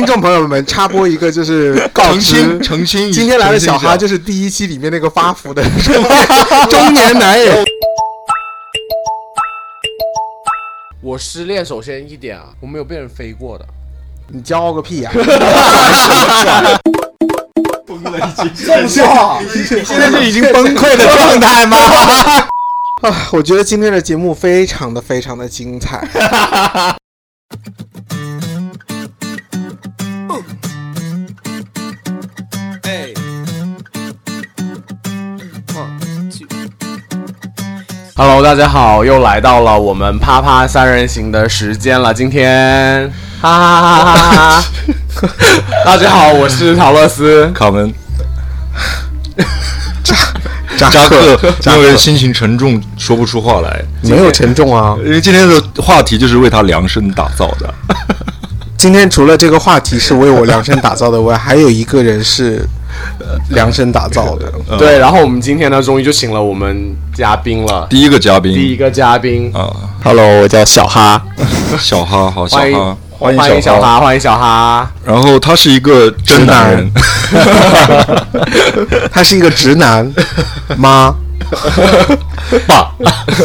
听众朋友们，插播一个就是告澄知清，澄清，今天来的小哈哈就是第一期里面那个发福的中年男人。我失恋，首先一点啊，我没有被人飞过的。你骄傲个屁呀、崩溃了现在是已经崩溃的状态吗？啊！我觉得今天的节目非常的非常的精彩。Hello，大家好，又来到了我们啪啪三人行的时间了。今天，哈哈哈哈哈哈！大家好，我是陶乐斯。卡门，扎克因为心情沉重，说不出话来。没有沉重啊！因为今天的话题就是为他量身打造的。今天除了这个话题是为我量身打造的外，还有一个人是呃量身打造的。对，然后我们今天呢，终于就请了我们嘉宾了。第一个嘉宾第一个嘉宾，啊，Hello，我叫小哈。小哈，好小欢迎哈，欢迎小。哈，欢迎小哈。然后他是一个真男人，他是一个直男吗？爸，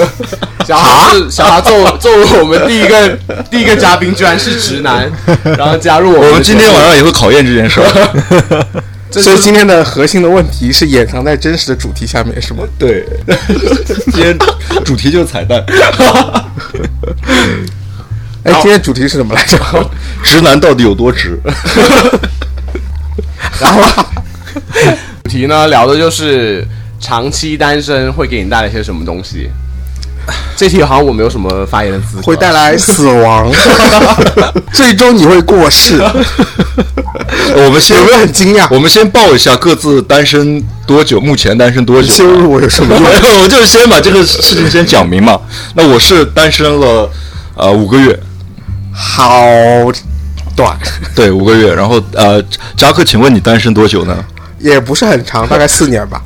小哈是小哈作为作为我们第一个第一个嘉宾，居然是直男，然后加入我们。我们今天晚上也会考验这件事儿。所以今天的核心的问题是掩藏在真实的主题下面，是吗？对，今天主题就是彩蛋，哎，今天主题是什么来着？直男到底有多直？然后主题呢聊的就是长期单身会给你带来些什么东西。这题好像我没有什么发言的资格。会带来死亡，最终你会过世。我们先有没有很惊讶？我们先报一下各自单身多久，目前单身多久？羞辱我有什么用？我就是先把这个事情先讲明嘛。那我是单身了呃五个月，好短，对五个月。然后呃，扎克，请问你单身多久呢？也不是很长，大概四年吧。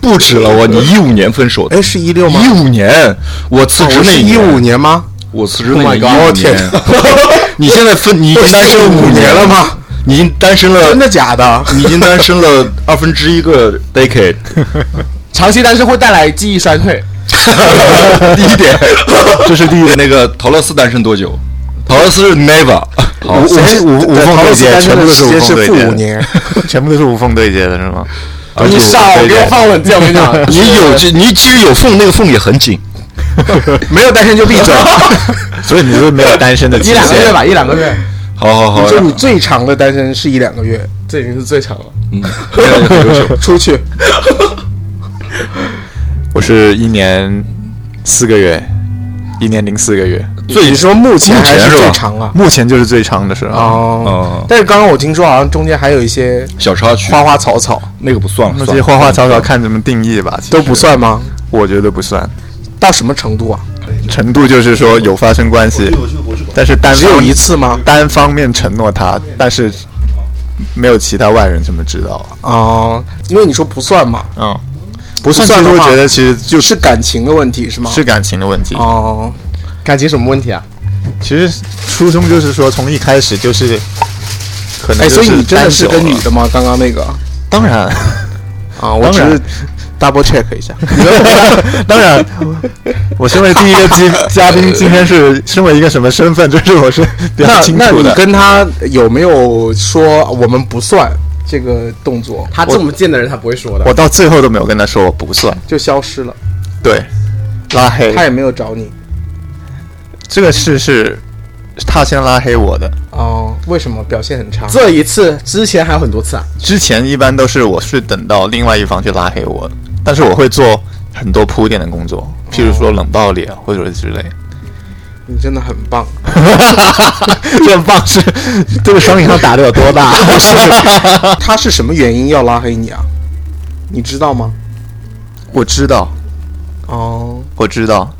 不止了，我你一五年分手的，哎，是一六吗？一五年，我辞职那一五，年吗？我辞职那 Oh 一五哦天年。你现在分，你已经单身五年了吗？你已经单身了真，的假的？你已经单身了二分之一个 decade。长期单身会带来记忆衰退。第一点，这是第一个。那个陶乐斯单身多久？陶乐斯是 never。好，我先无无缝对接，全部都是无缝对接负五年，全部都是无缝对接的是吗？你少给我放冷箭，我跟你讲。你有这，你其实有缝，那个缝也很紧。没有单身就闭嘴。所以你是没有单身的。一两个月吧，一两个月，好好好，就你最长的单身是一两个月，这已经是最长了。嗯。出去我是一年四个月，一年零四个月，最你说目前还是最长啊？目前就是最长的时候。哦，哦，但是刚刚我听说好像中间还有一些小插曲，花花草草，那个不算了，那些花花草草看怎么定义吧，都不，算吗？我觉得不算。到什么程度啊？程度就是说有发生关系，但是单只有一次吗？单方面承诺他，但是没有其他外人这么知道。哦，因为你说不算嘛，嗯，不算的话算其实我觉得其实就是感情的问题是吗？是感情的问题。哦，感情什么问题啊？其实初衷就是说，从一开始就是可能哎，所以你真的是跟女的吗？刚刚那个当然，啊，我只当然是 double check 一下。当然，我身为第一个嘉嘉宾，今天是身为一个什么身份，这是我是比较那那你清楚的。跟他有没有说我们不算这个动作，他这么贱的人，他不会说的。我到最后都没有跟他说我不算，就消失了？对，拉黑他也没有找你这个事是他先拉黑我的，哦？为什么表现很差？这一次之前还有很多次啊。之前一般都是我是等到另外一方去拉黑我，但是我会做很多铺垫的工作，譬如说冷暴力啊，或者是之类。你真的很棒。这棒是这个双引号打的有多大？他是什么原因要拉黑你啊？你知道吗？我知道，哦，我知道，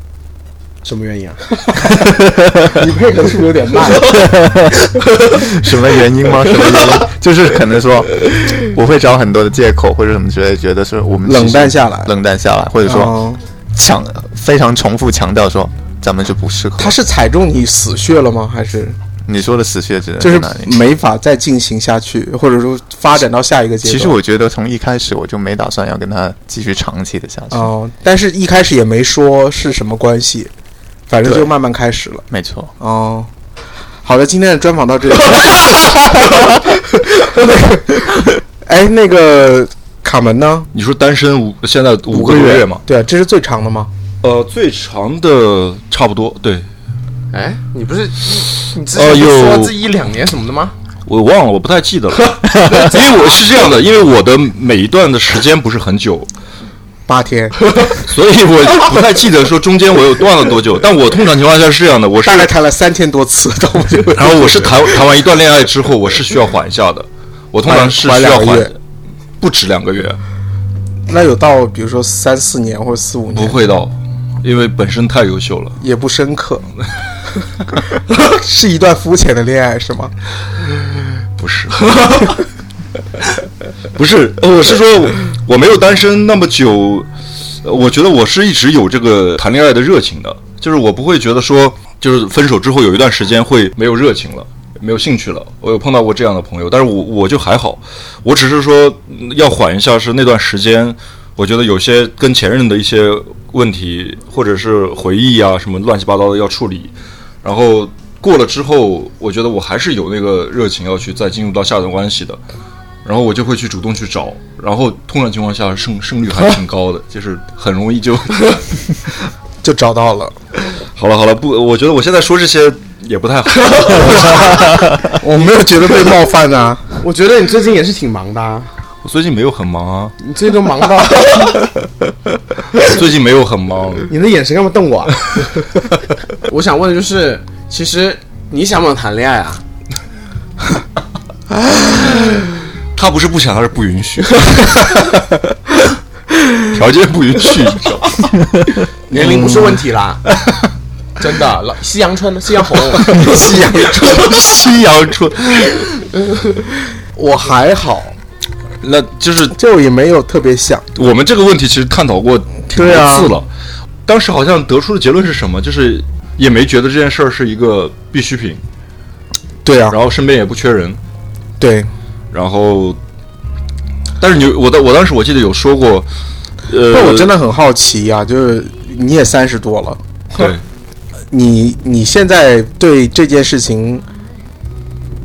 什么原因啊？你配合是有点慢？什么原因吗？什么原因？就是可能说，我会找很多的借口或者什么之类，觉得是我们冷淡下下来。冷淡下来，或者说哦强非常重复强调说咱们就不适合。他是踩中你死穴了吗？还是你说的死穴指的就是哪里？没法再进行下去，或者说发展到下一个阶段。其实我觉得从一开始我就没打算要跟他继续长期的下去。哦，但是一开始也没说是什么关系，反正就慢慢开始了。没错，哦，好的，今天的专访到这里。哎，那个卡门呢？你说单身五现在五个多月嘛？对啊，这是最长的吗？呃，最长的差不多，对哎，你不是你之呃前说有这一两年什么的吗？我忘了，我不太记得了，因为我是这样的，因为我的每一段的时间不是很久，八天，所以我 不太记得说中间我有断了多久。但我通常情况下是这样的，我是大概谈了三千多次，到然后我是谈谈完一段恋爱之后，我是需要缓一下的，我通常是需要缓缓不止两个月，那有到比如说三四年或者四五年，不会到，因为本身太优秀了。也不深刻，是一段肤浅的恋爱是吗？不是，不是，我是说我没有单身那么久，我觉得我是一直有这个谈恋爱的热情的，就是我不会觉得说，就是分手之后有一段时间会没有热情了。没有兴趣了，我有碰到过这样的朋友，但是我我就还好，我只是说要缓一下，是那段时间，我觉得有些跟前任的一些问题或者是回忆啊什么乱七八糟的要处理，然后过了之后，我觉得我还是有那个热情要去再进入到下段关系的，然后我就会去主动去找，然后通常情况下胜胜率还挺高的，就是很容易就 就找到了。好了好了，不，我觉得我现在说这些也不太好，我没有觉得被冒犯啊。我觉得你最近也是挺忙的、啊，我最近没有很忙啊，你最近都忙到最近没有很忙，你的眼神干嘛瞪我、啊？我想问的就是，其实你想不想谈恋爱啊？他不是不想，他是不允许，条件不允许，你知道吗？年龄不是问题啦，真的。老夕阳春，夕阳红，夕阳春，夕阳春，我还好，那就是就也没有特别想。我们这个问题其实探讨过挺多次了，当时好像得出的结论是什么？就是也没觉得这件事儿是一个必需品，对啊，然后身边也不缺人，对，然后，但是你我当我当时我记得有说过，呃，那我真的很好奇呀、就是你也三十多了，对，你你现在对这件事情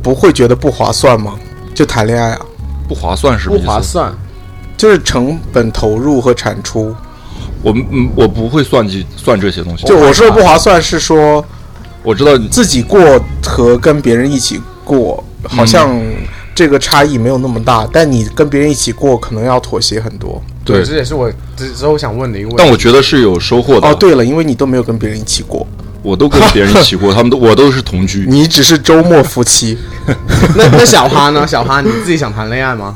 不会觉得不划算吗？就谈恋爱啊，不划算是不划算。就是成本投入和产出。我嗯我不会算计算这些东西，就我说的不划算是说我知道自己过和跟别人一起过，好像这个差异没有那么大，但你跟别人一起过可能要妥协很多。对这也是我之之后想问的一个问题。但我觉得是有收获的。哦，，对了，因为你都没有跟别人一起过，我都跟别人一起过，他们都 我都是同居。你只是周末夫妻。那那小哈呢？小哈，你自己想谈恋爱吗？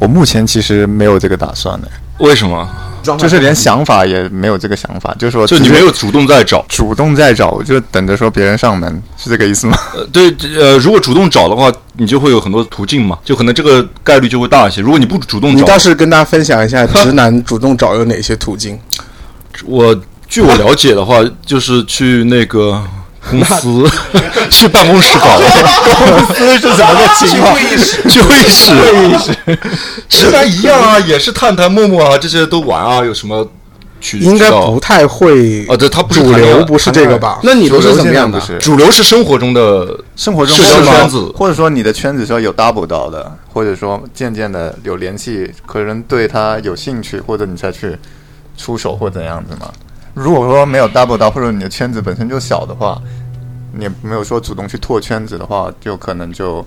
我目前其实没有这个打算的，为什么？状态就是连想法也没有这个想法，就是说就你没有主动在找？主动在找，就等着说别人上门，是这个意思吗？呃，对，呃，如果主动找的话，你就会有很多途径嘛，就可能这个概率就会大一些。如果你不主动找，你倒是跟大家分享一下直男主动找有哪些途径？我据我了解的话，就是去那个公司，去办公室搞，公司是怎么个情况？去会议室，会议室，直男一样啊，也是探探、陌陌啊，这些都玩啊，有什么渠应该不太会哦？对，他不是主流不是这个吧？那你都是怎么样的？不是主流是生活中的生活中社交或者说圈子或者说你的圈子说有 double 到的，或者说渐渐的有联系，可能对他有兴趣，或者你才去出手或怎样子嘛。如果说没有 double 到，或者你的圈子本身就小的话，你没有说主动去拓圈子的话，就可能就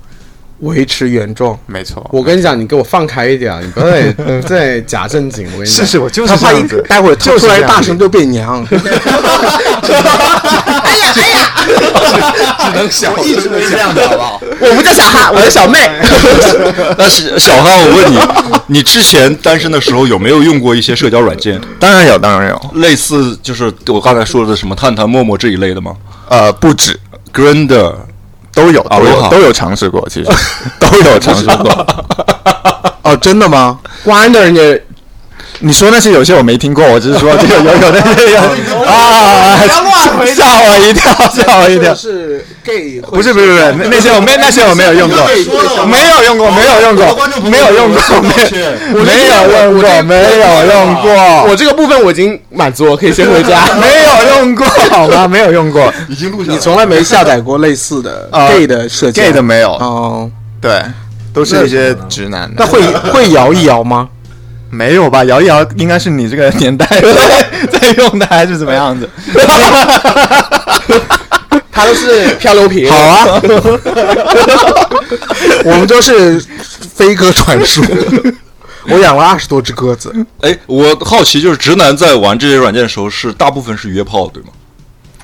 维持原状。没错。我跟你讲，你给我放开一点啊，你不要再 再假正经。我跟你讲，是是，我就是他怕一这样子。待会儿他就是突然这样子大声就变娘，哎呀哎呀只能小，一直都是这样的，好不好？我不叫小哈，我叫小妹。但是小哈，我问你，你之前单身的时候有没有用过一些社交软件，当然有，当然有。类似就是我刚才说的什么探探、陌陌这一类的吗呃，不止，？Grinder 都有，都有，都有尝试过，其实 都有尝试过。哦，真的吗？关的人家你说那些有些我没听过，我只是说这 个有有那些有啊，吓我一跳，吓我一跳。是 gay，不是不是不是，那那些我没那些我没有用过，没有用过，没有用过，没有用过，没有没有用过，没有用过，我这个部分我已经满足我，可以先回家。没有用过，好吗？没有用过已经录下。你从来没下载过类似的啊 gay 的设计，gay 的没有，哦，对，都是一些直男的。那会会摇一摇吗？没有吧？摇一摇应该是你这个年代在 在用的，还是怎么样子？他都是漂流瓶。好啊，我们都是飞鸽传书。我养了二十多只鸽子，哎，我好奇，就是直男在玩这些软件的时候，是大部分是约炮，对吗？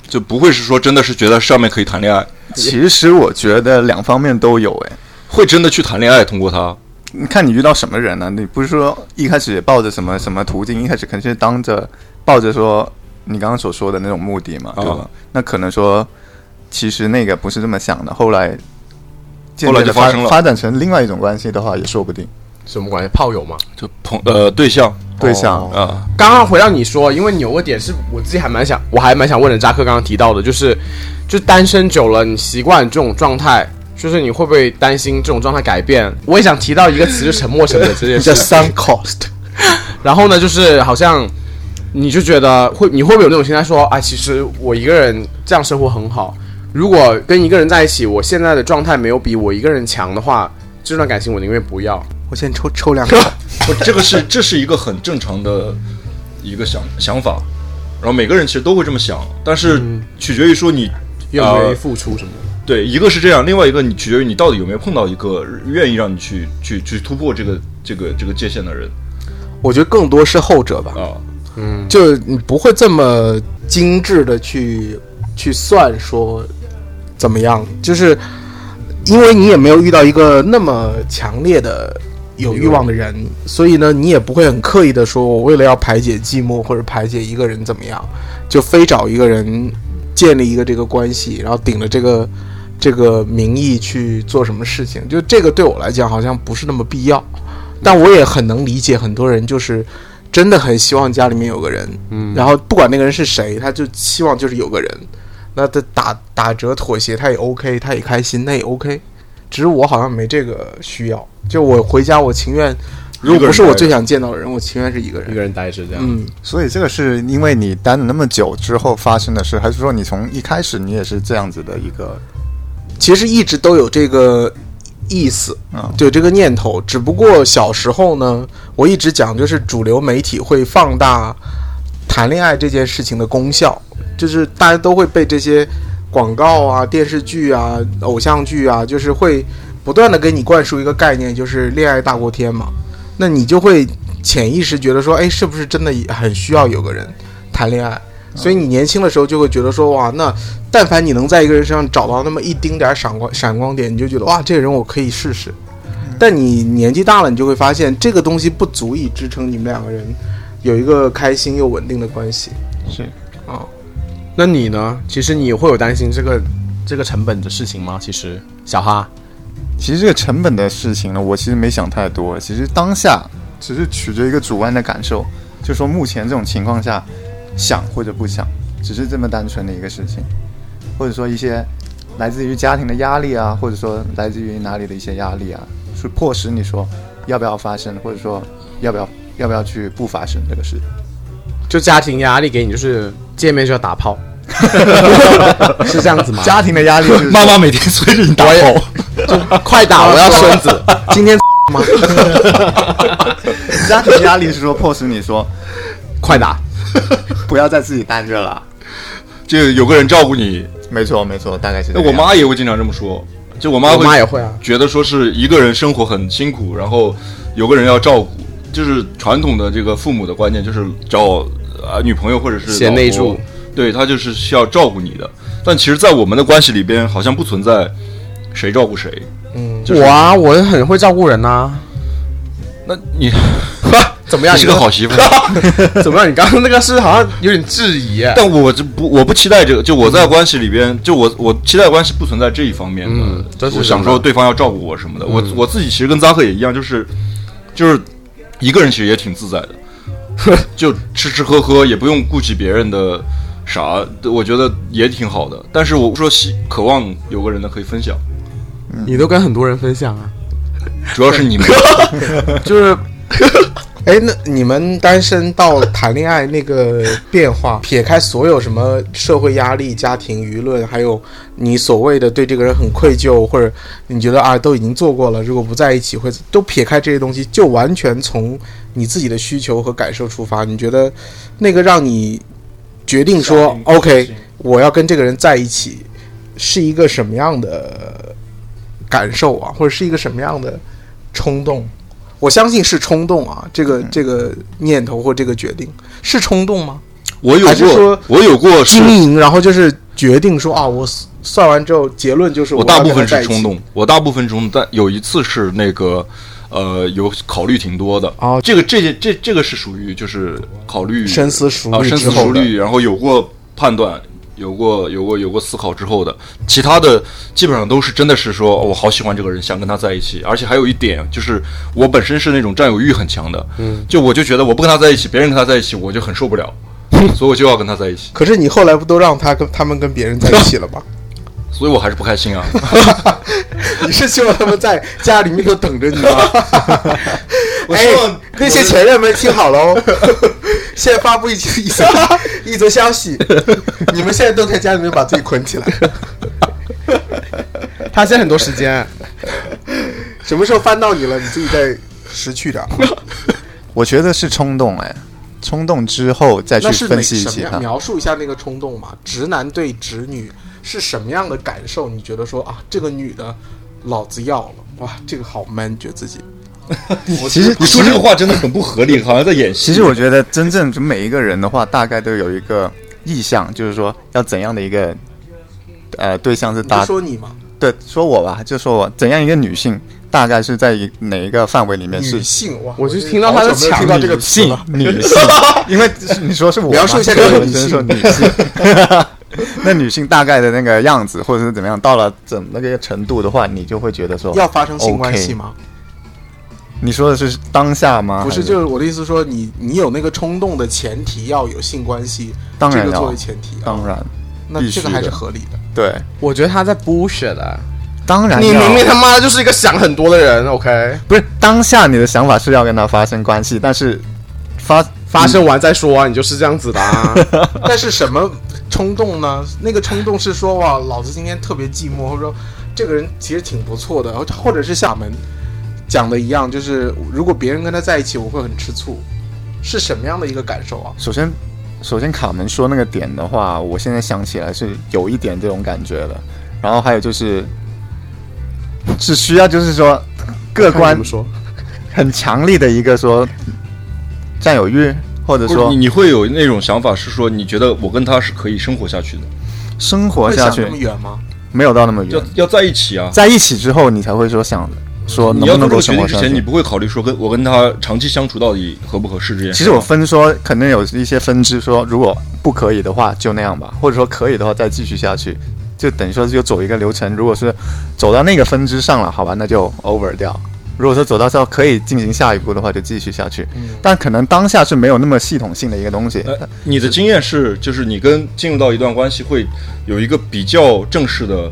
就不会是说真的是觉得上面可以谈恋爱，其实我觉得两方面都有，哎，会真的去谈恋爱，通过它。你看你遇到什么人呢、你不是说一开始抱着什么什么途径，一开始肯定是当着抱着说你刚刚所说的那种目的嘛，对吧？啊那可能说其实那个不是这么想的，后来渐后来渐的发就发生了发展成另外一种关系的话，也说不定。什么关系？炮友吗？就朋呃对象对象、啊，刚刚回到你说，因为你有个点是我自己还蛮想，我还蛮想问的。扎克刚刚提到的，就是就单身久了，你习惯这种状态，就是你会不会担心这种状态改变？我也想提到一个词，就沉默成本这件事叫。sunk cost。然后呢，就是好像你就觉得会，你会不会有那种心态说，啊，其实我一个人这样生活很好。如果跟一个人在一起，我现在的状态没有比我一个人强的话，这段感情我宁愿不要。我先抽抽两个。不，这个是这是一个很正常的一个想想法，然后每个人其实都会这么想，但是取决于说你愿不愿意呃付出什么？对，一个是这样，另外一个你取决于你到底有没有碰到一个愿意让你去去去突破这个这个这个界限的人我觉得更多是后者吧，啊。嗯就你不会这么精致的去去算说怎么样，就是因为你也没有遇到一个那么强烈的有欲望的人，所以呢，你也不会很刻意的说，我为了要排解寂寞或者排解一个人怎么样，就非找一个人建立一个这个关系，然后顶着这个这个名义去做什么事情，就这个对我来讲好像不是那么必要，但我也很能理解很多人就是。真的很希望家里面有个人，嗯，然后不管那个人是谁，他就希望就是有个人，那他打打折妥协他也 OK，他也开心，那也 OK。只是我好像没这个需要，就我回家我情愿，如果不是我最想见到的人，我情愿是一个人。一个人待着这样。嗯，所以这个是因为你待了那么久之后发生的事，还是说你从一开始你也是这样子的一个？其实一直都有这个意思，啊就这个念头。只不过小时候呢，我一直讲就是主流媒体会放大谈恋爱这件事情的功效，就是大家都会被这些广告啊、电视剧啊、偶像剧啊，就是会不断的给你灌输一个概念，就是恋爱大过天嘛。那你就会潜意识觉得说，哎，是不是真的很需要有个人谈恋爱？所以你年轻的时候就会觉得说，哇，那但凡你能在一个人身上找到那么一丁点儿闪光闪光点，你就觉得哇，这个人我可以试试。但你年纪大了，你就会发现这个东西不足以支撑你们两个人有一个开心又稳定的关系是啊。那你呢？其实你会有担心这个这个成本的事情吗？其实，小哈，其实这个成本的事情呢，我其实没想太多。其实当下只是取决于一个主观的感受，就说目前这种情况下，想或者不想，只是这么单纯的一个事情，或者说一些来自于家庭的压力啊，或者说来自于哪里的一些压力啊，是迫使你说要不要发生，或者说要不要要不要去不发生这个事。就家庭压力给你，就是见面就要打炮，是这样子吗？家庭的压力就是妈妈每天催着你打就，快打，我要孙子。今天 吗？家庭压力是说迫使你说快打！不要再自己单着了。就有个人照顾你。没错没错，大概是。我妈也会经常这么说，就我妈我妈也会啊。觉得说是一个人生活很辛苦，然后有个人要照顾，就是传统的这个父母的观念，就是找啊女朋友或者是贤内助对他就是需要照顾你的。但其实，在我们的关系里边，好像不存在谁照顾谁。嗯，就是我啊，我很会照顾人呐、那你 怎么样？你是个好媳妇，怎么样？你刚刚那个是好像有点质疑。但我这不我不期待这个，就我在关系里边，就我我期待关系不存在这一方面的。嗯这是我想说对方要照顾我什么的。我我自己其实跟扎克也一样，就是就是一个人其实也挺自在的。就吃吃喝喝，也不用顾及别人的啥，我觉得也挺好的。但是我说希渴望有个人呢可以分享，你都跟很多人分享啊，主要是你们。就是哎，那你们单身到谈恋爱那个变化，撇开所有什么社会压力、家庭舆论，还有你所谓的对这个人很愧疚，或者你觉得啊都已经做过了，如果不在一起会都撇开这些东西，就完全从你自己的需求和感受出发，你觉得那个让你决定说 OK，我要跟这个人在一起，是一个什么样的感受啊，或者是一个什么样的冲动？我相信是冲动啊，这个这个念头或这个决定是冲动吗？我有过，我有过经营，然后就是决定说啊，我算完之后结论就是我要大部分是冲动，我大部分冲动，但有一次是那个，呃，有考虑挺多的。哦这个这件这这个是属于就是考虑深思熟啊，深思熟虑，然后有过判断，有过有过有过思考之后的。其他的基本上都是真的是说，哦我好喜欢这个人，想跟他在一起。而且还有一点就是，我本身是那种占有欲很强的，嗯，就我就觉得我不跟他在一起，别人跟他在一起，我就很受不了，所以我就要跟他在一起，可是你后来不都让他跟他们跟别人在一起了吗？所以我还是不开心啊。你是希望他们在家里面都等着你吗？我希望哎、那些前任们听好了哦，现在发布一一则一则消息，你们现在都在家里面把自己捆起来，他现在很多时间，什么时候翻到你了，你自己再识趣点啊。我觉得是冲动哎，冲动之后再去分析什么样？其他。描述一下那个冲动嘛？直男对直女是什么样的感受？你觉得说啊，这个女的老子要了，哇，这个好 man，觉得自己 其实你说这个话真的很不合理，好像在演戏。其实我觉得真正就每一个人的话，大概都有一个意向，就是说要怎样的一个呃对象是你就搭说你吗，对说我吧，就说我怎样一个女性，大概是在一哪一个范围里面是女性哇，我就听到他的好久没有强听到这个词 性。女性，因为你说是我描述一下嘛这个女性说女性。那女性大概的那个样子，或者是怎么样，到了怎那个程度的话，你就会觉得说，要发生性关系吗？你说的是当下吗？不是，还就是我的意思说，你你有那个冲动的前提要有性关系，当然要这个作为前提啊，当然那这个还是合理的。对，我觉得他在 bullshit 的。当然你明明他妈的就是一个想很多的人，OK？不是当下你的想法是要跟他发生关系，但是发发生完再说啊，你就是这样子的啊。但是什么冲动呢？那个冲动是说哇，老子今天特别寂寞，或者说这个人其实挺不错的，或者是厦门讲的一样，就是如果别人跟他在一起，我会很吃醋，是什么样的一个感受啊？首先，首先卡门说那个点的话，我现在想起来是有一点这种感觉的。然后还有就是，是需要就是说客观怎么说？很强力的一个说占有欲，或者说你你会有那种想法，是说你觉得我跟他是可以生活下去的，生活下去那么远吗？没有到那么远要，要在一起啊。在一起之后你才会说想说能不能够做这个决定之前，你生活下去。不会考虑说跟我跟他长期相处到底合不合适这件事。其实我分说肯定有一些分支说，如果不可以的话就那样吧，或者说可以的话再继续下去，就等于说就走一个流程。如果是走到那个分支上了，好吧，那就 over 掉。如果说走到之后可以进行下一步的话，就继续下去。但可能当下是没有那么系统性的一个东西。呃，你的经验是，就是你跟进入到一段关系会有一个比较正式的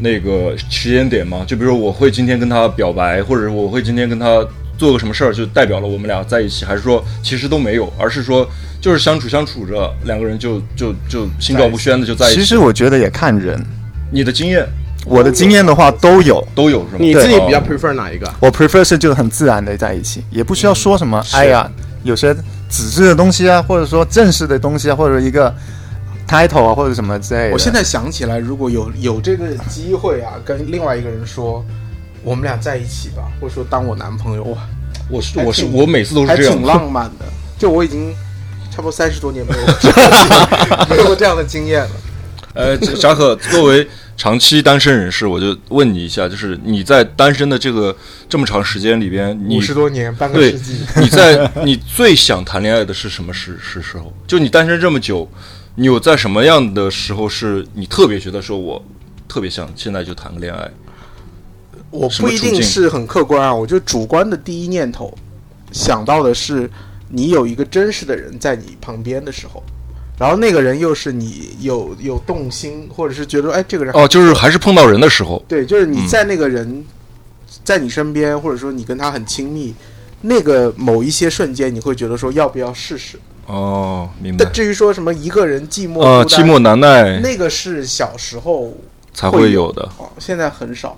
那个时间点吗？就比如说我会今天跟他表白，或者我会今天跟他做个什么事儿，就代表了我们俩在一起，还是说其实都没有，而是说就是相处相处着，两个人就就就心照不宣的就在一起。其实我觉得也看人，你的经验我的经验的话都有。都有是吗？你自己比较哦 prefer 哪一个？我 prefer 是就很自然的在一起，也不需要说什么。哎呀，有些纸质的东西啊，或者说正式的东西啊，或者一个 title 啊，或者什么之类的。我现在想起来，如果有有这个机会啊，跟另外一个人说我们俩在一起吧，或者说当我男朋友，哇，我是我是我每次都是这样挺。浪漫的。就我已经差不多三十多年没有这样 没有过这样的经验了。呃，小可，作为长期单身人士，我就问你一下，就是你在单身的这个这么长时间里边，你五十多年，半个世纪，你在你最想谈恋爱的是什么时是时候？就你单身这么久，你有在什么样的时候是你特别觉得说我特别想现在就谈个恋爱？我不一定是很客观啊，我就主观的第一念头想到的是你有一个真实的人在你旁边的时候，然后那个人又是你有有动心，或者是觉得哎这个人哦，就是还是碰到人的时候，对，就是你在那个人、在你身边，或者说你跟他很亲密，那个某一些瞬间，你会觉得说要不要试试？哦，明白但。至于说什么一个人寂寞呃，寂寞难耐那个是小时候才会会有的，哦，现在很少。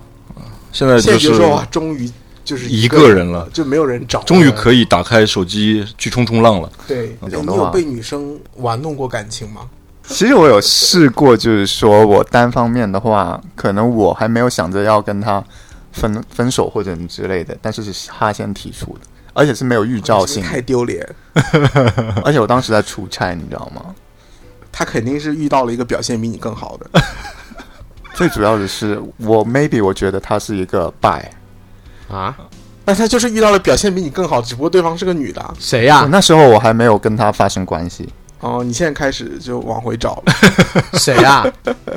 现在就是说哇，终于就是一个个人了就没有人找，终于可以打开手机去冲冲浪了。对。你有被女生玩弄过感情吗？其实我有试过，就是说我单方面的话，可能我还没有想着要跟他分分手或者之类的，但是是他先提出的，而且是没有预兆性太丢脸。而且我当时在出差，你知道吗？他肯定是遇到了一个表现比你更好的。最主要的是，我 maybe 我觉得他是一个 bi，啊？那他就是遇到了表现比你更好，只不过对方是个女的啊。谁呀、那时候我还没有跟他发生关系。哦，你现在开始就往回找了。谁呀、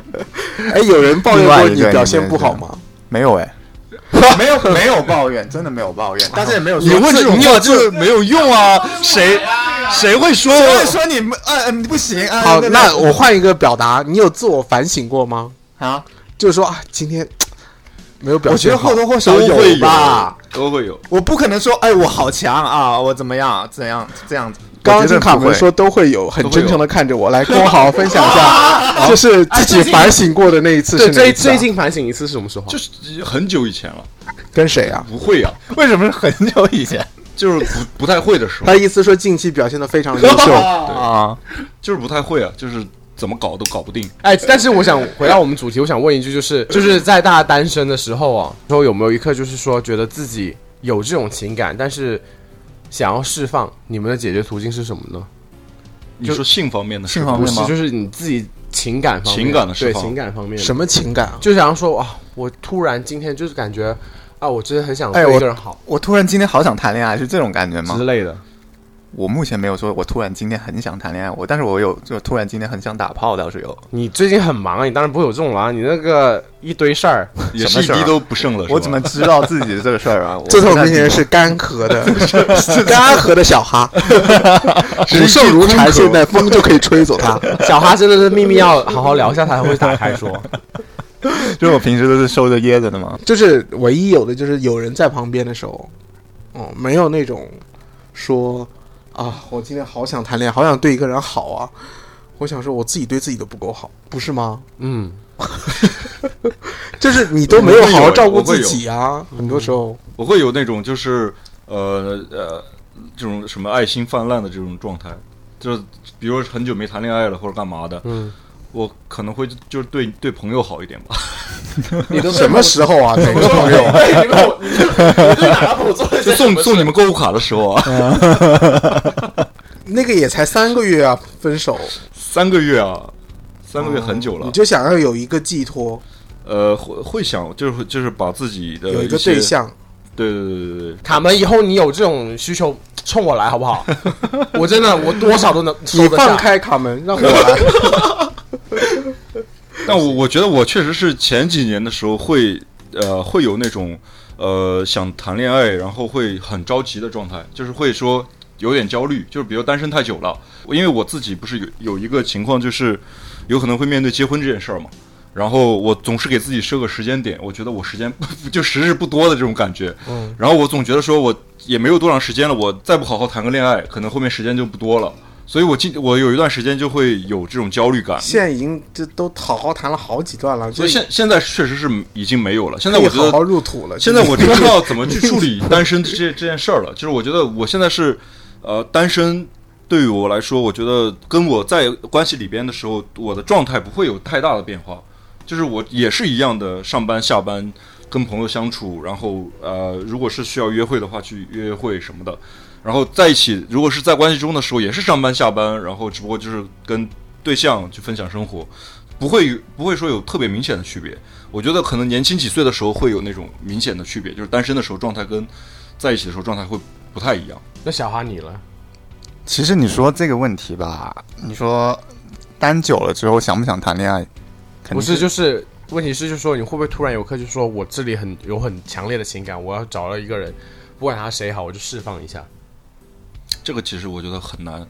哎，有人抱怨过你表现不好吗？没有哎、没有没有抱怨，真的没有抱怨，大家也没有你问这种话就没有用啊！谁谁会说所以说你们呃你不行啊。好，那我换一个表达，你有自我反省过吗？啊，就是说啊，今天没有表现我觉得或多或少都会吧。都会有。我不可能说，哎，我好强啊，我怎么样，怎样这样子。刚刚卡门说都会有，很真诚的看着我，来跟我好好分享一下，就是自己反省过的那一次是对，最哪一次啊最近反省一次是什么时候？就是很久以前了，跟谁啊？不会啊，为什么是很久以前就是不不太会的时候他，意思说近期表现的非常优秀，啊？就是不太会啊，就是怎么搞都搞不定。哎，但是我想回到我们主题，我想问一句，就是 就是在大家单身的时候啊，然后有没有一刻就是说觉得自己有这种情感，但是想要释放，你们的解决途径是什么呢？你说性方面的性方面吗不是，就是你自己情感方面，情感的释对放情感方面什么情感啊？就想要说啊，我突然今天就是感觉啊，我真的很想对一个人好我突然今天好想谈恋爱，是这种感觉吗之？类的。我目前没有说，我突然今天很想谈恋爱，我但是我有，就突然今天很想打炮，倒是有。你最近很忙啊，你当然不会有这种了啊，你那个一堆事儿，也什么事儿啊是一滴都不剩了。我怎么知道自己的这个事儿啊？我这在我面前是干涸的，是干涸 的小哈，是骨瘦如柴，现在风就可以吹走它。小哈真的是秘密要好好聊一下，他才会打开说。就是我平时都是收着掖着的嘛。就是唯一有的就是有人在旁边的时候，哦，没有那种说啊，我今天好想谈恋爱，好想对一个人好啊。我想说，我自己对自己都不够好，不是吗？嗯，就是你都没有好好照顾自己啊，很多时候。我会有那种就是呃呃这种什么爱心泛滥的这种状态，就是比如说很久没谈恋爱了或者干嘛的，嗯，我可能会就就是对对朋友好一点吧。你都 什么时候啊？哪个朋友？你们我，你你对哪个朋友做了 就送送你们购物卡的时候啊，那个也才三个月啊，分手，三个月啊，三个月很久了。你就想要有一个寄托，呃，会会想就是就是把自己的有一个对，象。对对对对对，卡门，以后你有这种需求，冲我来好不好？我真的，我多少都能你放。开卡门，让我来。但我我觉得我确实是前几年的时候会呃会有那种呃想谈恋爱，然后会很着急的状态，就是会说有点焦虑，就是比如单身太久了，因为我自己不是有有一个情况，就是有可能会面对结婚这件事儿嘛。然后我总是给自己设个时间点，我觉得我时间 就时日不多的这种感觉。嗯，然后我总觉得说我也没有多长时间了，我再不好好谈个恋爱，可能后面时间就不多了。所以我今我有一段时间就会有这种焦虑感。现在已经这都好好谈了好几段了，所以现现在确实是已经没有了。现在我觉得，好好入土了。现在我就知道怎么去处理单身这这件事儿了。就是我觉得我现在是，呃，单身对于我来说，我觉得跟我在关系里边的时候，我的状态不会有太大的变化。就是我也是一样的上班下班，跟朋友相处，然后呃，如果是需要约会的话，去约约会什么的。然后在一起，如果是在关系中的时候，也是上班下班，然后只不过就是跟对象去分享生活，不会不会说有特别明显的区别。我觉得可能年轻几岁的时候会有那种明显的区别，就是单身的时候状态跟在一起的时候状态会不太一样。那小哈你了，其实你说这个问题吧，你说单久了之后想不想谈恋爱？肯定不是就是问题是就是说你会不会突然有刻就说我这里很有很强烈的情感，我要找到一个人，不管他谁好，我就释放一下。这个其实我觉得很难。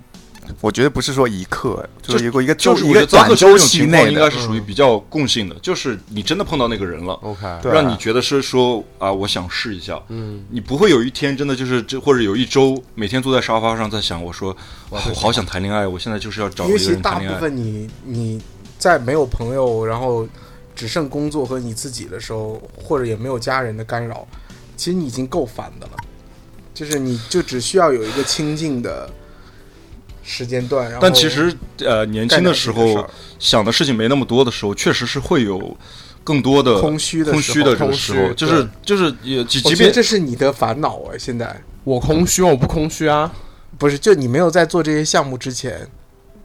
我觉得不是说一刻，就是一个一个就是一个短周这种期内的情况应该，是属于比较共性的，就是你真的碰到那个人了。OK，让你觉得是说啊，我想试一下。嗯，你不会有一天真的就是这，或者有一周每天坐在沙发上在想，我说，我好想谈恋爱，我现在就是要找一个因为其实大部人谈恋爱。分你你在没有朋友，然后只剩工作和你自己的时候，或者也没有家人的干扰，其实你已经够烦的了。就是你就只需要有一个清静的时间段，然后但其实呃，年轻的时候想的事情没那么多的时候，确实是会有更多的空虚的时候空虚的这个空虚时候，就是就是也即便这是你的烦恼哎，现在。我空虚，我不空虚啊，不是就你没有在做这些项目之前，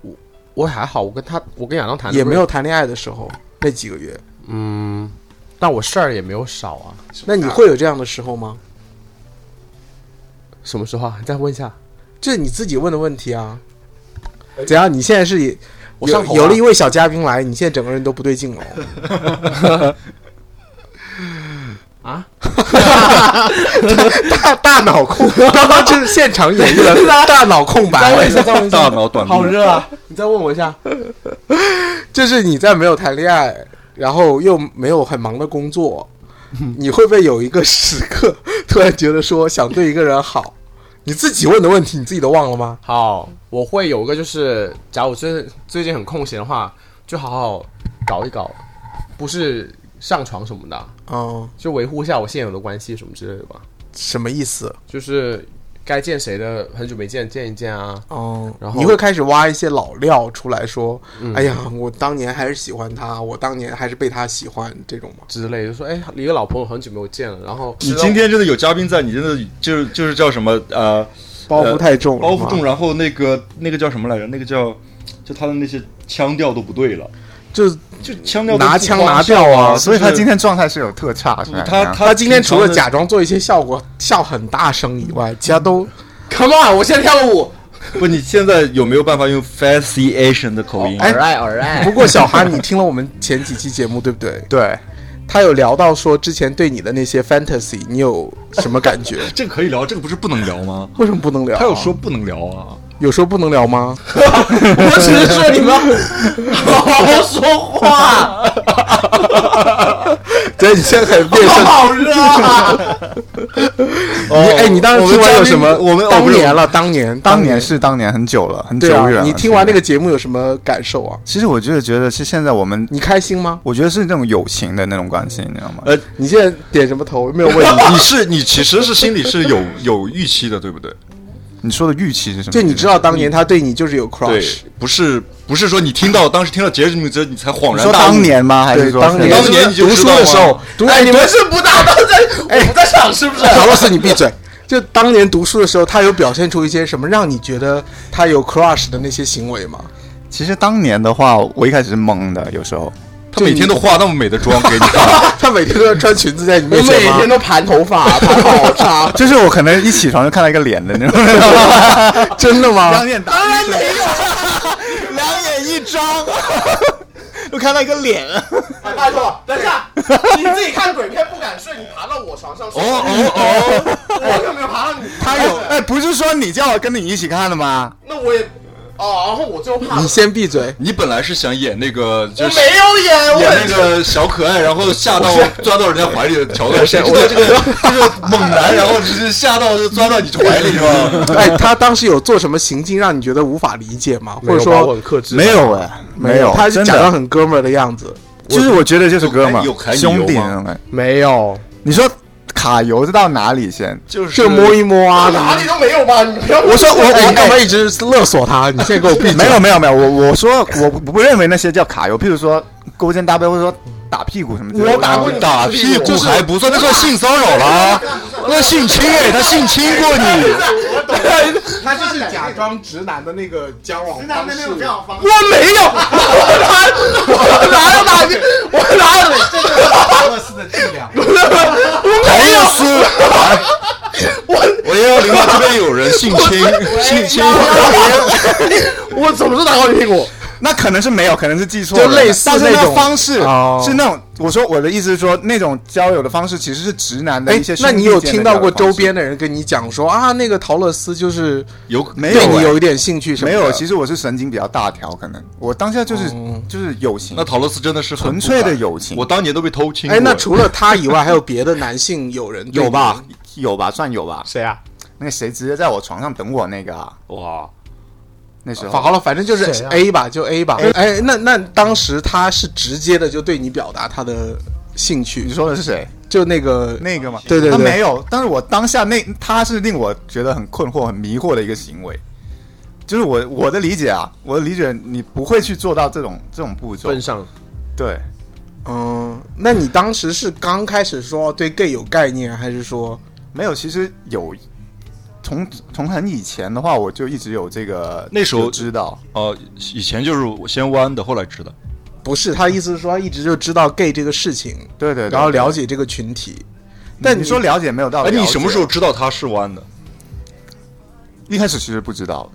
我我还好，我跟他，我跟亚当谈也没有谈恋爱的时候。那几个月，嗯，但我事儿也没有少啊。那你会有这样的时候吗？什么时候啊？你再问一下。这是你自己问的问题啊。怎样？你现在是有我上头啊有了一位小嘉宾来，你现在整个人都不对劲了。啊？大大脑空，刚刚就是现场演绎了 大脑空白。再问一下，再问一下。大脑短路好热啊！你再问我一下。就是你在没有谈恋爱，然后又没有很忙的工作，你会不会有一个时刻 突然觉得说想对一个人好？你自己问的问题，你自己都忘了吗？好，我会有一个就是，假如我最最近很空闲的话，就好好搞一搞，不是上床什么的，嗯，就维护一下我现有的关系什么之类的吧。什么意思？就是该见谁的很久没见，见一见啊。哦，然后你会开始挖一些老料出来说，哎呀，我当年还是喜欢他，我当年还是被他喜欢这种吗？之类的，就说哎，一个老朋友很久没有见了，然后你今天真的有嘉宾在，你真的就是就是叫什么呃包袱太重了，包袱重，然后那个那个叫什么来着？那个叫就他的那些腔调都不对了，就就腔调拿腔拿调啊所以他今天状态是有特差，是吧？他他今天除了假装做一些效果，笑很大声以外，其他都 Come on，我现在跳舞。不，你现在有没有办法用 Fancy Asian 的口音？哎 right, all right。不过小韩，你听了我们前几期节目对不对？对，他有聊到说之前对你的那些 fantasy，你有什么感觉？这个可以聊，这个不是不能聊吗？为什么不能聊？他有说不能聊啊。有时候不能聊吗？我只是说你们好好说话。对，你现在很变声。好热啊！你哎，你当时听完有什么？我们当年了，当年，当年是当年很久了，很久远了。。你听完那个，个节目有什么感受啊？其实我就是觉得是现在我们，你开心吗？我觉得是那种友情的那种关系，你知道吗？呃，你现在点什么头？没有问你。你是你其实是心里是有有预期的，对不对？你说的预期是什么？就你知道当年他对你就是有 crush，，不是不是说你听到当时听到节目之后你才恍然大悟。当年吗？还是说当年当年你就读书的时候，读哎，你们是不打到在，哎不在场是不是？乔老师，你闭嘴！就当年读书的时候，他有表现出一些什么让你觉得他有 crush 的那些行为吗？其实当年的话，我一开始是懵的，有时候。他每天都化那么美的妆给你看，他每天都要穿裙子在你面前吗每天？都盘头发，盘好长。就是我可能一起床就看到一个脸的那种，真的吗？两眼当然没有，两眼一张，就看到一个脸。拜托，等一下，你自己看鬼片不敢睡，你爬到我床上睡。哦哦哦，我可没有爬到你。他有哎，不是说你叫我跟你一起看的吗？那我也哦，然后我最后怕你先闭嘴！你本来是想演那个就是我没有演，我演那个小可爱，然后吓到抓到人家怀里的桥段，谁知道这个这个猛男，然后只是吓到就钻到你怀里是吧？哎，他当时有做什么行径让你觉得无法理解吗？或者说很克制，没有哎，没有，他是假装，很哥们儿的样子。就是我觉得就是哥们儿、兄弟。没有，你说卡油是到哪里先？就是就摸一摸啊！哪里都没有吧？你不要我说我哎，我你干嘛一直勒索他？你现在给我闭嘴！没有没有没有，我我说我不认为那些叫卡油，譬如说勾肩搭背或者说打屁股什么的。我打打屁股还不算，那算性骚扰了，那性侵哎，他性侵过你。他就是假装直男的那个交往方式。我没有，我哪有打你？我哪有？这是俄罗斯的伎俩。没有斯，我幺幺零八这边有人性侵，性侵。我怎么时候打过你屁股？那可能是没有，可能是记错了，就类似但是那那种方式哦是那种，我说我的意思是说，那种交友的方式其实是直男的哎一些，那你有听到过周边的人跟你讲说啊，那个陶乐斯就是有没有哎对你有一点兴趣什么的？没有？其实我是神经比较大条，可能我当下就是、哦就是友情那，陶乐斯真的是纯粹的友情我当年都被偷亲过。哎，那除了他以外，还有别的男性友人有吧？有吧？算有吧？谁啊？那个谁直接在我床上等我那个啊，哇，那时候好了，反正就是 A 吧，就 A 吧。哎，那那当时他是直接的就对你表达他的兴趣你，说的是谁？就那个那个嘛？对对对他没有，但是我当下那他是令我觉得很困惑、很迷惑的一个行为。就是我我的理解啊，我的理解，你不会去做到这种这种步骤奔。上对，嗯，那你当时是刚开始说对 gay 有概念，还是说没有，其实有从从很以前的话，我就一直有这个，那时候知道。呃，以前就是我先弯的，后来知的。不是？他意思是说他一直就知道 gay 这个事情，对对对然后了解。这个群体。但但你说了解没有到哎，你什么时候知道他是弯的？一开始其实不知道，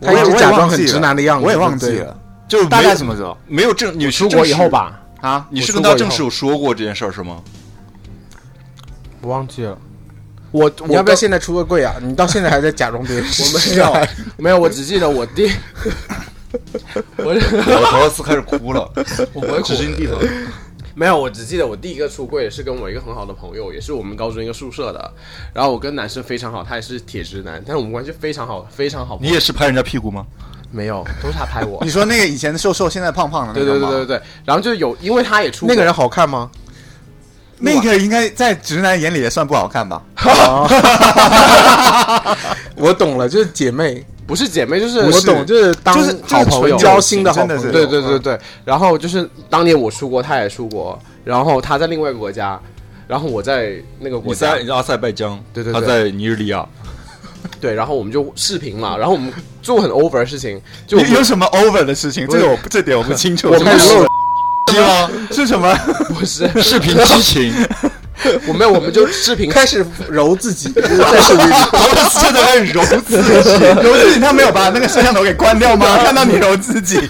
他一直我也假装很直男的样子，我也忘记了，就是没有概什么时候没有正，你出国以后？吧？啊？你是跟他正式有说过这件事儿是吗？我忘记了。我你要不要现在出个柜啊？你到现在还在假装别人？我没有没有，我只记得我弟，我我陶乐斯开始哭了，我不会哭。没有，我只记得我第一个出柜是跟我一个很好的朋友，也是我们高中一个宿舍的。然后我跟男生非常好，他也是铁直男，但是我们关系非常好，非常好。你也是拍人家屁股吗？没有，都是他拍我你。说那个以前瘦瘦，现在胖胖的那对对对对对，然后就有，因为他也出那个人好看吗？那个应该在直男眼里也算不好看吧？我懂了，就是姐妹，不是姐妹，就是我懂，就是当就是好朋友，就是纯交心的好朋友。对对对对，然后就是当年我出国，他也出国，然后他在另外一个国家，然后我在那个国家你家，在阿塞拜疆，对对对他在尼日利亚。对，然后我们就视频嘛，然后我们做很 over 的事情，就有有什么 over 的事情？这个我这点我不清楚。我开始露是吗？是什么？不是，视频激情，我没有，我们就视频开始揉自己，在视频现在开始揉自己。揉自己，他没有把那个摄像头给关掉吗？看到你揉自己，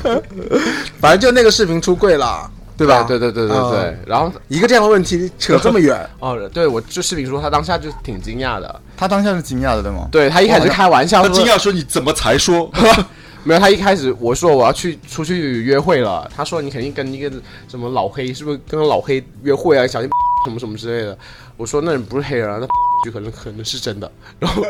反正就那个视频出柜了，对吧？对对对对对对嗯，然后一个这样的问题扯这么远，哦，对我就视频说他当下就挺惊讶的，他当下是惊讶的，对吗？对他一开始开玩笑说，他惊讶说：“你怎么才说 没有，他一开始我说我要去出去约会了，他说你肯定跟一个什么老黑，是不是跟老黑约会啊？小心什么什么之类的。我说那人不是黑人啊，那就可能可能是真的。然后，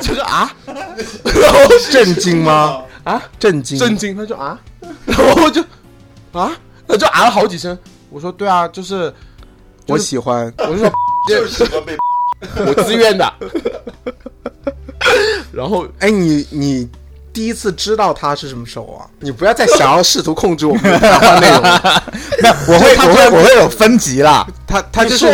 就是啊，然后震惊吗？啊，震惊，震惊，他就啊，然后我就啊，他就啊了好几声。我说对啊，就是我喜欢。我就说 就是喜欢被 我自愿的。然后哎，你你第一次知道他是什么时候啊？你不要再想要试图控制我们的谈话内容了。没有，我会我会我会有分级啦。他他就是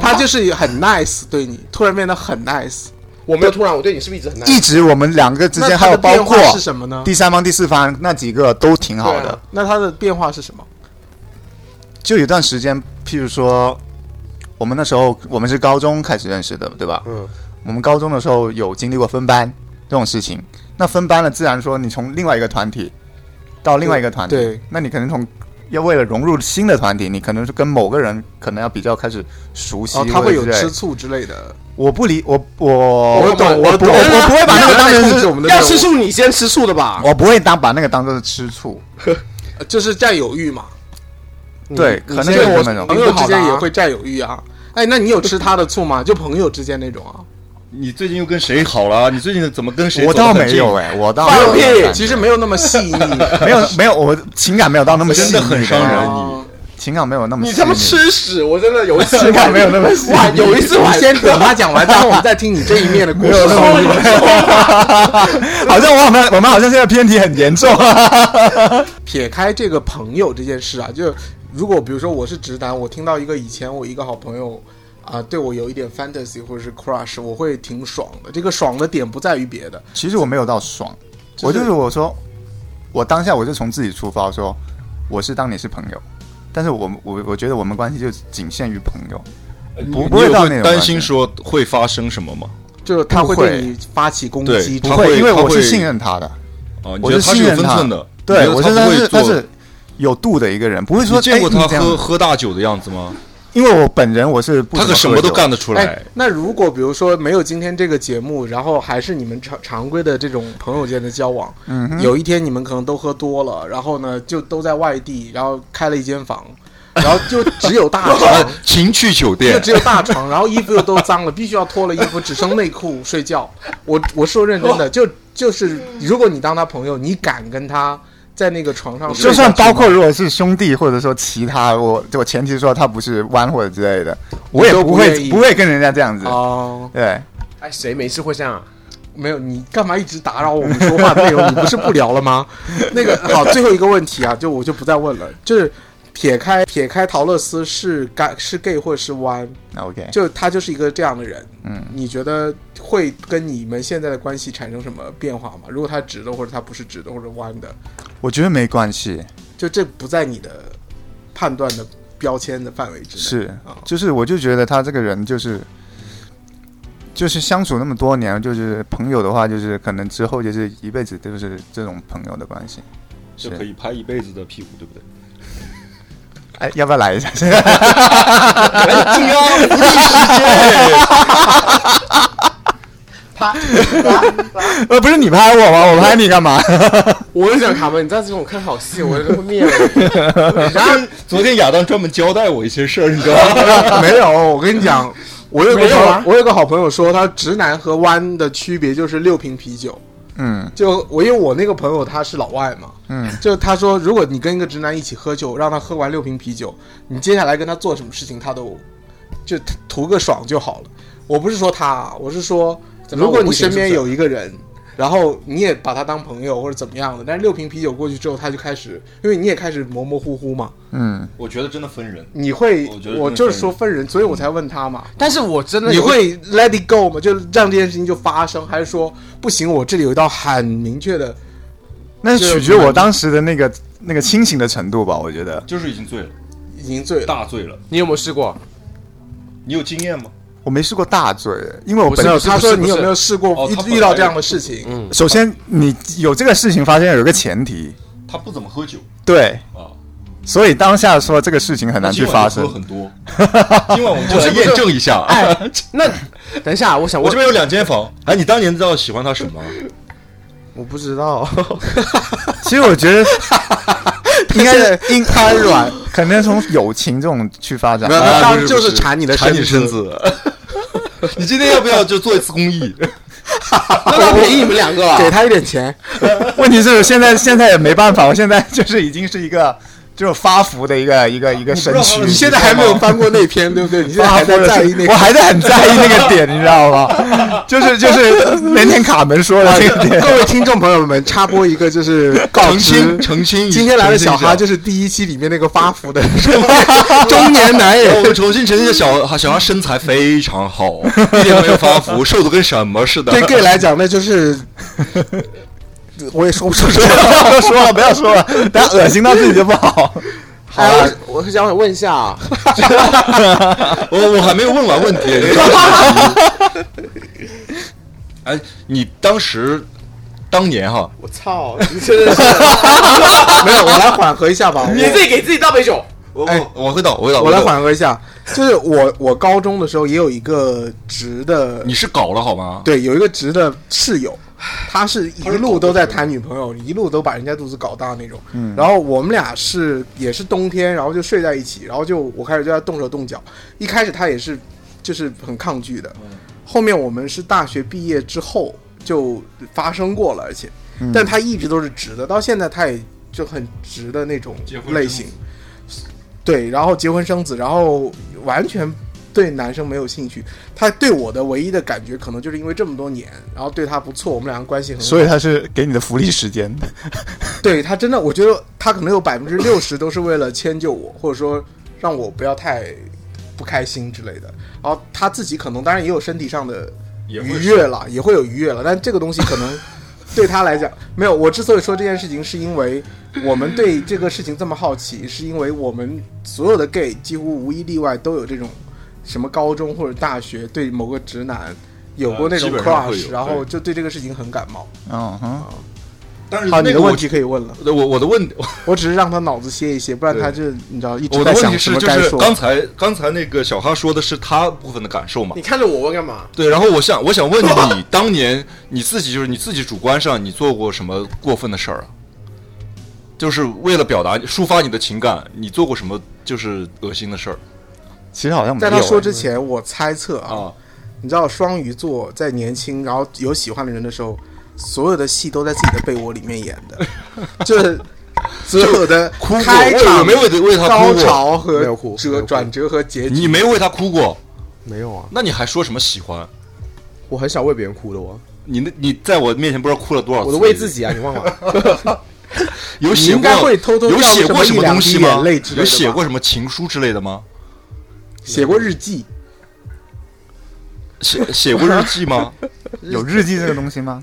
他就是很 nice 对你，突然变得很 nice。我没有突然，我对你是不是一直很 nice？一直我们两个之间还有包括是什么呢？第三方、第四方那几个都挺好的。啊那他的变化是什么？就有段时间，譬如说，我们那时候我们是高中开始认识的，对吧？嗯，我们高中的时候有经历过分班这种事情。那分班了，自然说你从另外一个团体到另外一个团体，对，那你可能从要为了融入新的团体，你可能是跟某个人可能要比较开始熟悉，哦，他会有吃醋之类的。我不理我我我懂我懂我不会把那个当成是我们的要吃醋你先吃醋的吧？我不会当把那个当做是吃醋，呃 就是占有欲嘛。对，可能这个我有那种朋友之间也会占有欲啊。哎，那你有吃他的醋吗？就朋友之间那种啊？你最近又跟谁好了？你最近怎么跟谁？我倒没有。哎，我倒没有放屁其实没有那么细腻。没有没有，我情感没有到那么细腻真的很伤人你情感没有那么细腻你他妈吃屎！我真的有一次情感没有那么细晚有一次我先等他讲完，然后我们再听你这一面的故事。好像我好像我们好像现在偏题很严重。撇开这个朋友这件事啊，就如果比如说我是直男，我听到一个以前我一个好朋友啊、对我有一点 fantasy 或者是 crush，我会挺爽的。这个爽的点不在于别的，其实我没有到爽，就是我就是我说，我当下我就从自己出发说，我是当你是朋友，但是我我我觉得我们关系就仅限于朋友，不不会到那种担心说会发生什么吗？就是他会对你发起攻击，他会不会，因为我是信任他的，哦，我是觉得他是有信任他分寸的？对我觉得他他不会做是但是有度的一个人，不会说你见过他喝喝大酒的样子吗？因为我本人我是不他可什么都干得出哎来。，那如果比如说没有今天这个节目，然后还是你们常常规的这种朋友间的交往，嗯，有一天你们可能都喝多了，然后呢就都在外地，然后开了一间房，然后就只有大床，情趣酒店就只有大床，然后衣服又都脏了，必须要脱了衣服，只剩内裤睡觉。我我说认真的，就就是如果你当他朋友，你敢跟他在那个床上睡就算包括如果是兄弟或者说其他，我我前提说他不是弯或者之类的，我也都不会不不会跟人家这样子。哦，对，哎，谁没事会这样啊？没有，你干嘛一直打扰我们说话的内容？你不是不聊了吗？那个好，最后一个问题啊，就我就不再问了，就是撇开撇开陶乐斯是 gay 是 gay 或者是弯，那 OK，就他就是一个这样的人，嗯，你觉得会跟你们现在的关系产生什么变化吗？如果他直的，或者他不是直的，或者弯的，我觉得没关系，就这不在你的判断的标签的范围之内。是啊，就是我就觉得他这个人就是。就是相处那么多年，就是朋友的话，就是可能之后就是一辈子都是这种朋友的关系。就可以拍一辈子的屁股，对不对？哎，要不要来一下？进啊，福利时间。呃，不是你拍我吗？我拍你干嘛？我就想卡门，你再这种看好戏，我就会灭了你。然后昨天亚当专门交代我一些事儿，你知道吗？没有，我跟你讲，我有个没有啊我有个好朋友说，他直男和弯的区别就是六瓶啤酒。嗯。就我因为我那个朋友他是老外嘛，嗯，就他说，如果你跟一个直男一起喝酒，让他喝完六瓶啤酒，你接下来跟他做什么事情，他都就图个爽就好了。我不是说他，我是说，如果你身边有一个人，然后你也把他当朋友或者怎么样的，但是六瓶啤酒过去之后，他就开始，因为你也开始模模糊糊嘛，嗯，我觉得真的分人。你会我觉得，我就是说分人，所以我才问他嘛。但是我真的你会 let it go 吗？就让这件事情就发生，还是说不行？我这里有一道很明确的，那是取决我当时的那个那个清醒的程度吧，我觉得。就是已经醉了，已经醉了。大醉了。你有没有试过？你有经验吗？我没试过大醉，因为我本没有，他说你有没有试过遇遇到这样的事情？嗯，首先你有这个事情发生有一个前提，他不怎么喝酒对，啊，所以当下说这个事情很难去发生。很多。今晚我们就来验证一下。哎，那 等一下，我想我这，边有两间房。哎，你当年知道喜欢他什么？我不知道，其实我觉得应该是应瘫软，可能从友情这种去发展当然就是不是不是缠你的缠你身子。子。你今天要不要就做一次公益？那他便宜你们两个啊？给他一点钱，问题是现在现在也没办法，我现在就是已经是一个就是发福的一个一个一个身躯。你现在还没有翻过那篇，对不对？你现在还在在意那个，我还在很在意那个点，你知道吗？就是就是那天卡门说的这个点。各位听众朋友们，插播一个就是告知澄清，澄清，今天来的小哈哈就是第一期里面那个发福的 中年男我人。们重新澄清小小孩身材非常好，一点没有发福，瘦的跟什么似的。对 gay 来讲，那就是我也说不出 不要说了，不要说了，等下恶心到自己就不好。好啊，我是想问一下啊，我我还没有问完问题，哎，你当时当年哈，我操，你真的是，没有，我来缓和一下吧。你自己给自己倒杯酒。我哎我我会倒，我会倒，我来。缓和一下，就是我我高中的时候也有一个直的，你是搞了好吗？对，有一个直的室友，他是一路都在谈女朋友，一路都把人家肚子搞大那种。嗯然后我们俩是也是冬天，然后就睡在一起，然后就我开始对他动手动脚。一开始他也是就是很抗拒的，后面我们是大学毕业之后就发生过了，而且，嗯但他一直都是直的，到现在他也就很直的那种结婚类型。对，然后结婚生子，然后完全对男生没有兴趣。他对我的唯一的感觉，可能就是因为这么多年，然后对他不错，我们两个关系很好。所以他是给你的福利时间。对他真的，我觉得他可能有百分之六十都是为了迁就我，或者说让我不要太不开心之类的。然后他自己可能当然也有身体上的愉悦了，也会有愉悦了，但这个东西可能 对他来讲没有。我之所以说这件事情，是因为我们对这个事情这么好奇，是因为我们所有的 gay 几乎无一例外都有这种什么高中或者大学对某个直男有过那种 crush，有然后就对这个事情很感冒。嗯哼，但是那个我的问题可以问了，我我的问我只是让他脑子歇一歇，不然他就你知道一直我的问在想什题是就是。刚才刚才那个小哈说的是他部分的感受嘛你？看着我问干嘛？对，然后我想我想问 你，当年你自己就是你自己主观上你做过什么过分的事儿啊？就是为了表达抒发你的情感，你做过什么就是恶心的事儿其实好像没在他说之前，我猜测啊，啊？你知道双鱼座在年轻然后有喜欢的人的时候，所有的戏都在自己的被窝里面演的，就是所有的哭过开场、没有为为他哭高潮和折转折和结局。你没为他哭过，没有啊，那你还说什么喜欢？我很少为别人哭的我，你那你在我面前不知道哭了多少次？我都为自己啊，你忘了？有写过应该会偷偷有写过什么东西吗有写过什么情书之类的吗？写过日记，写写过日记吗？有 日记这个东西吗？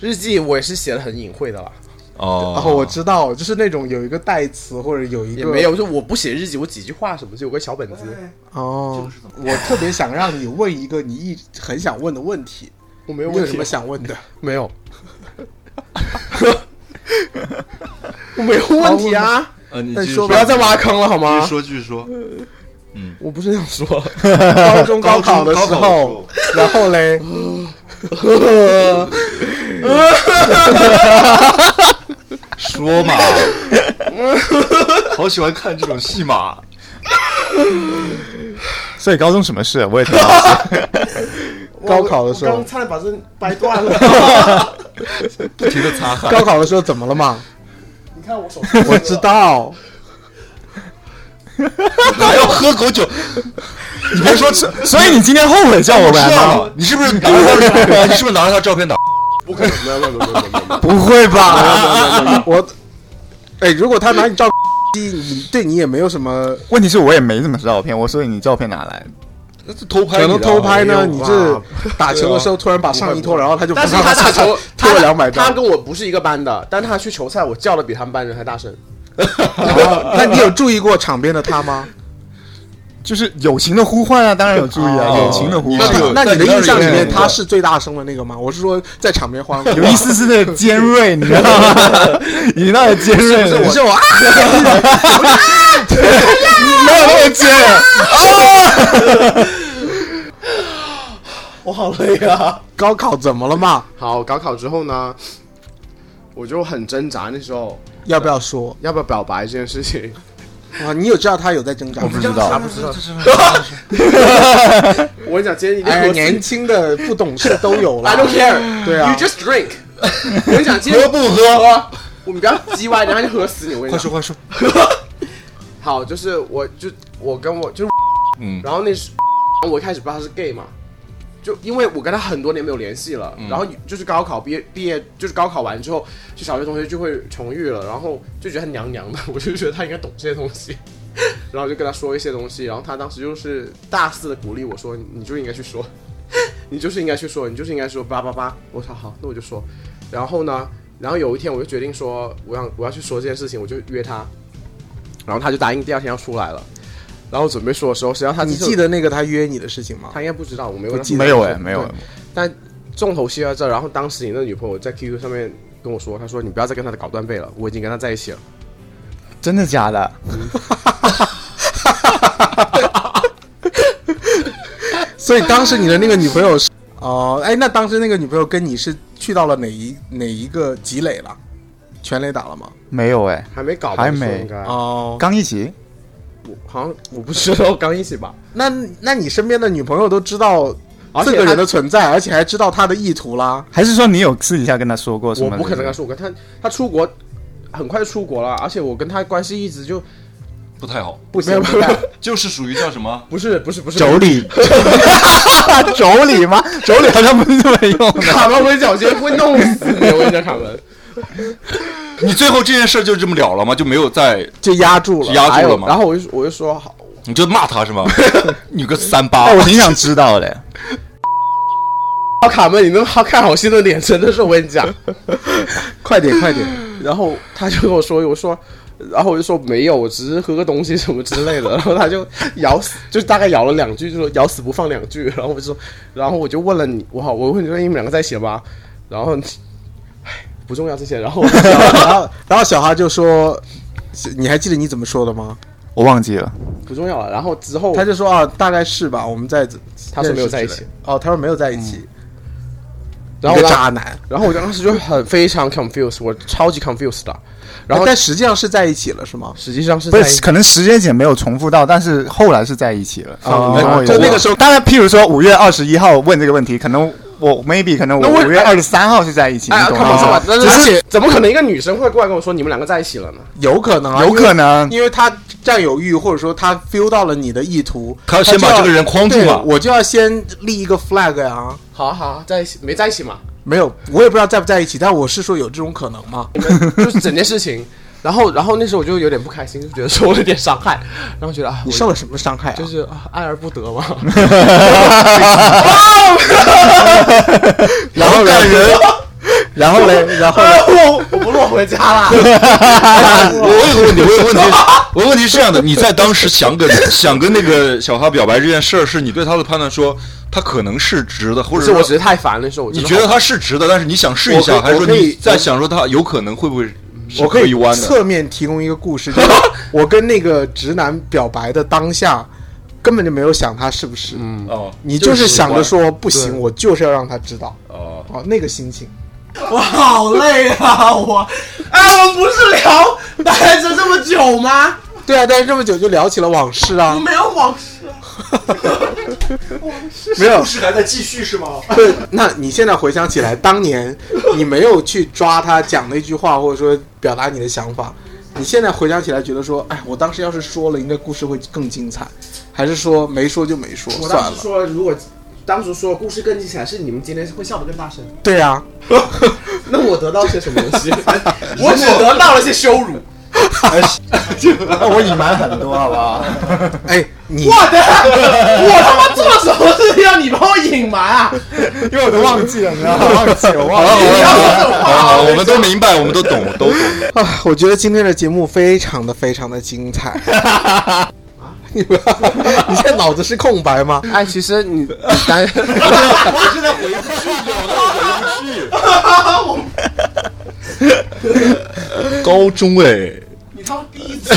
日记我也是写的很隐晦的啦，哦，然后我知道，就是那种有一个代词或者有一个也没有，就我不写日记，我几句话什么，就有个小本子。哦。我特别想让你问一个你一直很想问的问题，我没有问题有什么想问的？没有，我没有问题啊！呃，你说不要再挖坑了好继续吗？说继续说。嗯我不是这样说，高中高考的时候候，然后嘞，说嘛，好喜欢看这种戏码。所以高中什么事？我也挺好奇。高考的时候刚，差点把这掰断了。不停的擦汗。高考的时候怎么了嘛？你看我手，我知道，还要喝口酒，你别说，所以你今天后悔叫我知来吗？你是不是拿着他？你是不是拿了他照片打？不可能，没有没有没有没有。不会吧？我，哎，如果他拿你照机，你对你也没有什么，问题是我也没什么照片，我所以你照片哪来？那是偷拍可能偷拍呢？你这打球的时候突然把上衣脱了，然后他就但是他打球，脱了两百张，他跟我不是一个班的，但他去球赛，我叫的比他们班人还大声。哦 那你有注意过场边的他吗？就是友情的呼唤啊，当然有注意啊，哦友情的呼那唤有，那你的印象里面他是最大声的那个吗？我是说在场边欢呼，有一丝丝的尖锐，你知道吗？你那个尖锐，你是我啊，没有那么尖。我好累啊！高考怎么了嘛？好，高考之后呢，我就很挣扎，那时候要不要说要不要表白这件事情。啊？你有知道他有在挣扎吗？我不知道他不知道。我跟你讲，今天一定哎，年轻的不懂事都有了 I don't care. 对啊 You just drink. 我跟你讲，今天喝不喝？我们不要叽歪，然后就喝死你。我跟你讲，快说快说。好，就是我就我跟我就是，嗯，然后那是我一开始不知道他是 gay 嘛，就因为我跟他很多年没有联系了，然后就是高考毕业毕业就是高考完之后，就小学同学就会重遇了，然后就觉得他娘娘的，我就觉得他应该懂这些东西，然后就跟他说一些东西，然后他当时就是大肆的鼓励我说，你就应该去说，你就是应该去说，你就是应该说叭叭叭，我说好，那我就说，然后呢，然后有一天我就决定说，我要我要去说这件事情，我就约他，然后他就答应第二天要出来了。然后准备说的时候，实际上他你记记得那个他约你的事情吗？他应该不知道，我没有不记得没有哎，没有。但重头戏在这儿，然后当时你那女朋友在 QQ 上面跟我说，她说你不要再跟他搞断背了，我已经跟他在一起了。真的假的？所以当时你的那个女朋友是哦，哎，那当时那个女朋友跟你是去到了哪一哪一个积累了？全垒打了吗？没有哎，还没搞吧，还没哦，刚一起。我好像我不知道刚一起吧，那那你身边的女朋友都知道这个人的存在，而且还知道他的意图啦。还是说你有私底下跟他说过什么？我不可能跟他说过，他他出国很快就出国了，而且我跟他关系一直就不太好，不行，不太就是属于叫什么？不是不是不是妯娌，妯娌吗？妯娌好像不是这么用的。卡门，我跟你讲，我今天会弄死你，我跟你讲，卡门。你最后这件事就这么了了吗？就没有再就压住了。压住了吗？然后我就我就说好，你就骂他是吗？你个三八哎，，我挺想知道的。好卡门，你那好看好心的脸，真的是我跟你讲。快点快点，然后他就跟我说，我说然后我就说没有，我只是喝个东西什么之类的。然后他就咬死，就大概咬了两句，就说咬死不放两句。然后我就说，然后我就问了你，我好，我问你说你们两个在一起吗？然后，唉，不重要这些。然后 然后然后小哈就说，你还记得你怎么说的吗？我忘记了。不重要了。然后之后他就说啊，大概是吧，我们在他说没有在一起。哦，他说没有在一起。然后我一个渣男，然后我当时就很非常 confused，我超级 confused 的。然后但实际上是在一起了，是吗？实际上是不在是，可能时间点没有重复到，但是后来是在一起了。哦你懂我意思吗就那个时候当然，譬如说五月二十一号问这个问题，可能我 maybe 可能我我五月二十三号是在一起，哎，你懂吗看不出来？？但是而且怎么可能一个女生会过来跟我说你们两个在一起了呢？有可能啊，有可能因为她占有欲，或者说她 feel 到了你的意图，她要先把这个人框住对嘛我就要先立一个 flag 呀。好啊好啊，在一起没在一起嘛？没有，我也不知道在不在一起，但我是说有这种可能嘛。就是整件事情。然后，然后那时候我就有点不开心，就觉得受了点伤害，然后觉得啊，你受了什么伤害啊？就是啊爱而不得嘛。然后感人，然后嘞，然后嘞，我我不落回家了。我有个问题，我有个问题，我的问题是这样的：你在当时想跟 想跟那个小哈表白这件事儿，是你对他的判断说他可能是直的，或者是我只是太烦了，那时候你觉得他是直的，但是你想试一下，还是说你在想说他有可能会不会是我可以弯的？侧面提供一个故事，就是 我跟那个直男表白的当下，根本就没有想他是不是，嗯，哦，你就是想着说不行，我就是要让他知道，哦，哦，那个心情。我好累啊！我，哎，我们不是聊待着这么久吗？对啊，但是这么久就聊起了往事啊我，没有往事啊。没有故，事还在继续是吗？对，那你现在回想起来，当年你没有去抓他讲那句话，或者说表达你的想法，你现在回想起来觉得说，哎，我当时要是说了，应该故事会更精彩，还是说没说就没说，算了。说，如果当时说故事更精彩，是你们今天会笑得更大声。对啊，那我得到些什么东西？我只得到了些羞辱。那我隐瞒很多，好不好？哎，你我的，我他妈做什么事情让你帮我隐瞒啊？因为我都忘记了，你知道吗？忘记了，我忘记你要说这种好，好，我们都明白，我们都懂，都懂。啊，我觉得今天的节目非常的非常的精彩。你不要，你现在脑子是空白吗？哎，其实你单，我现在回不去，我回不去。高中哎，你当第一次，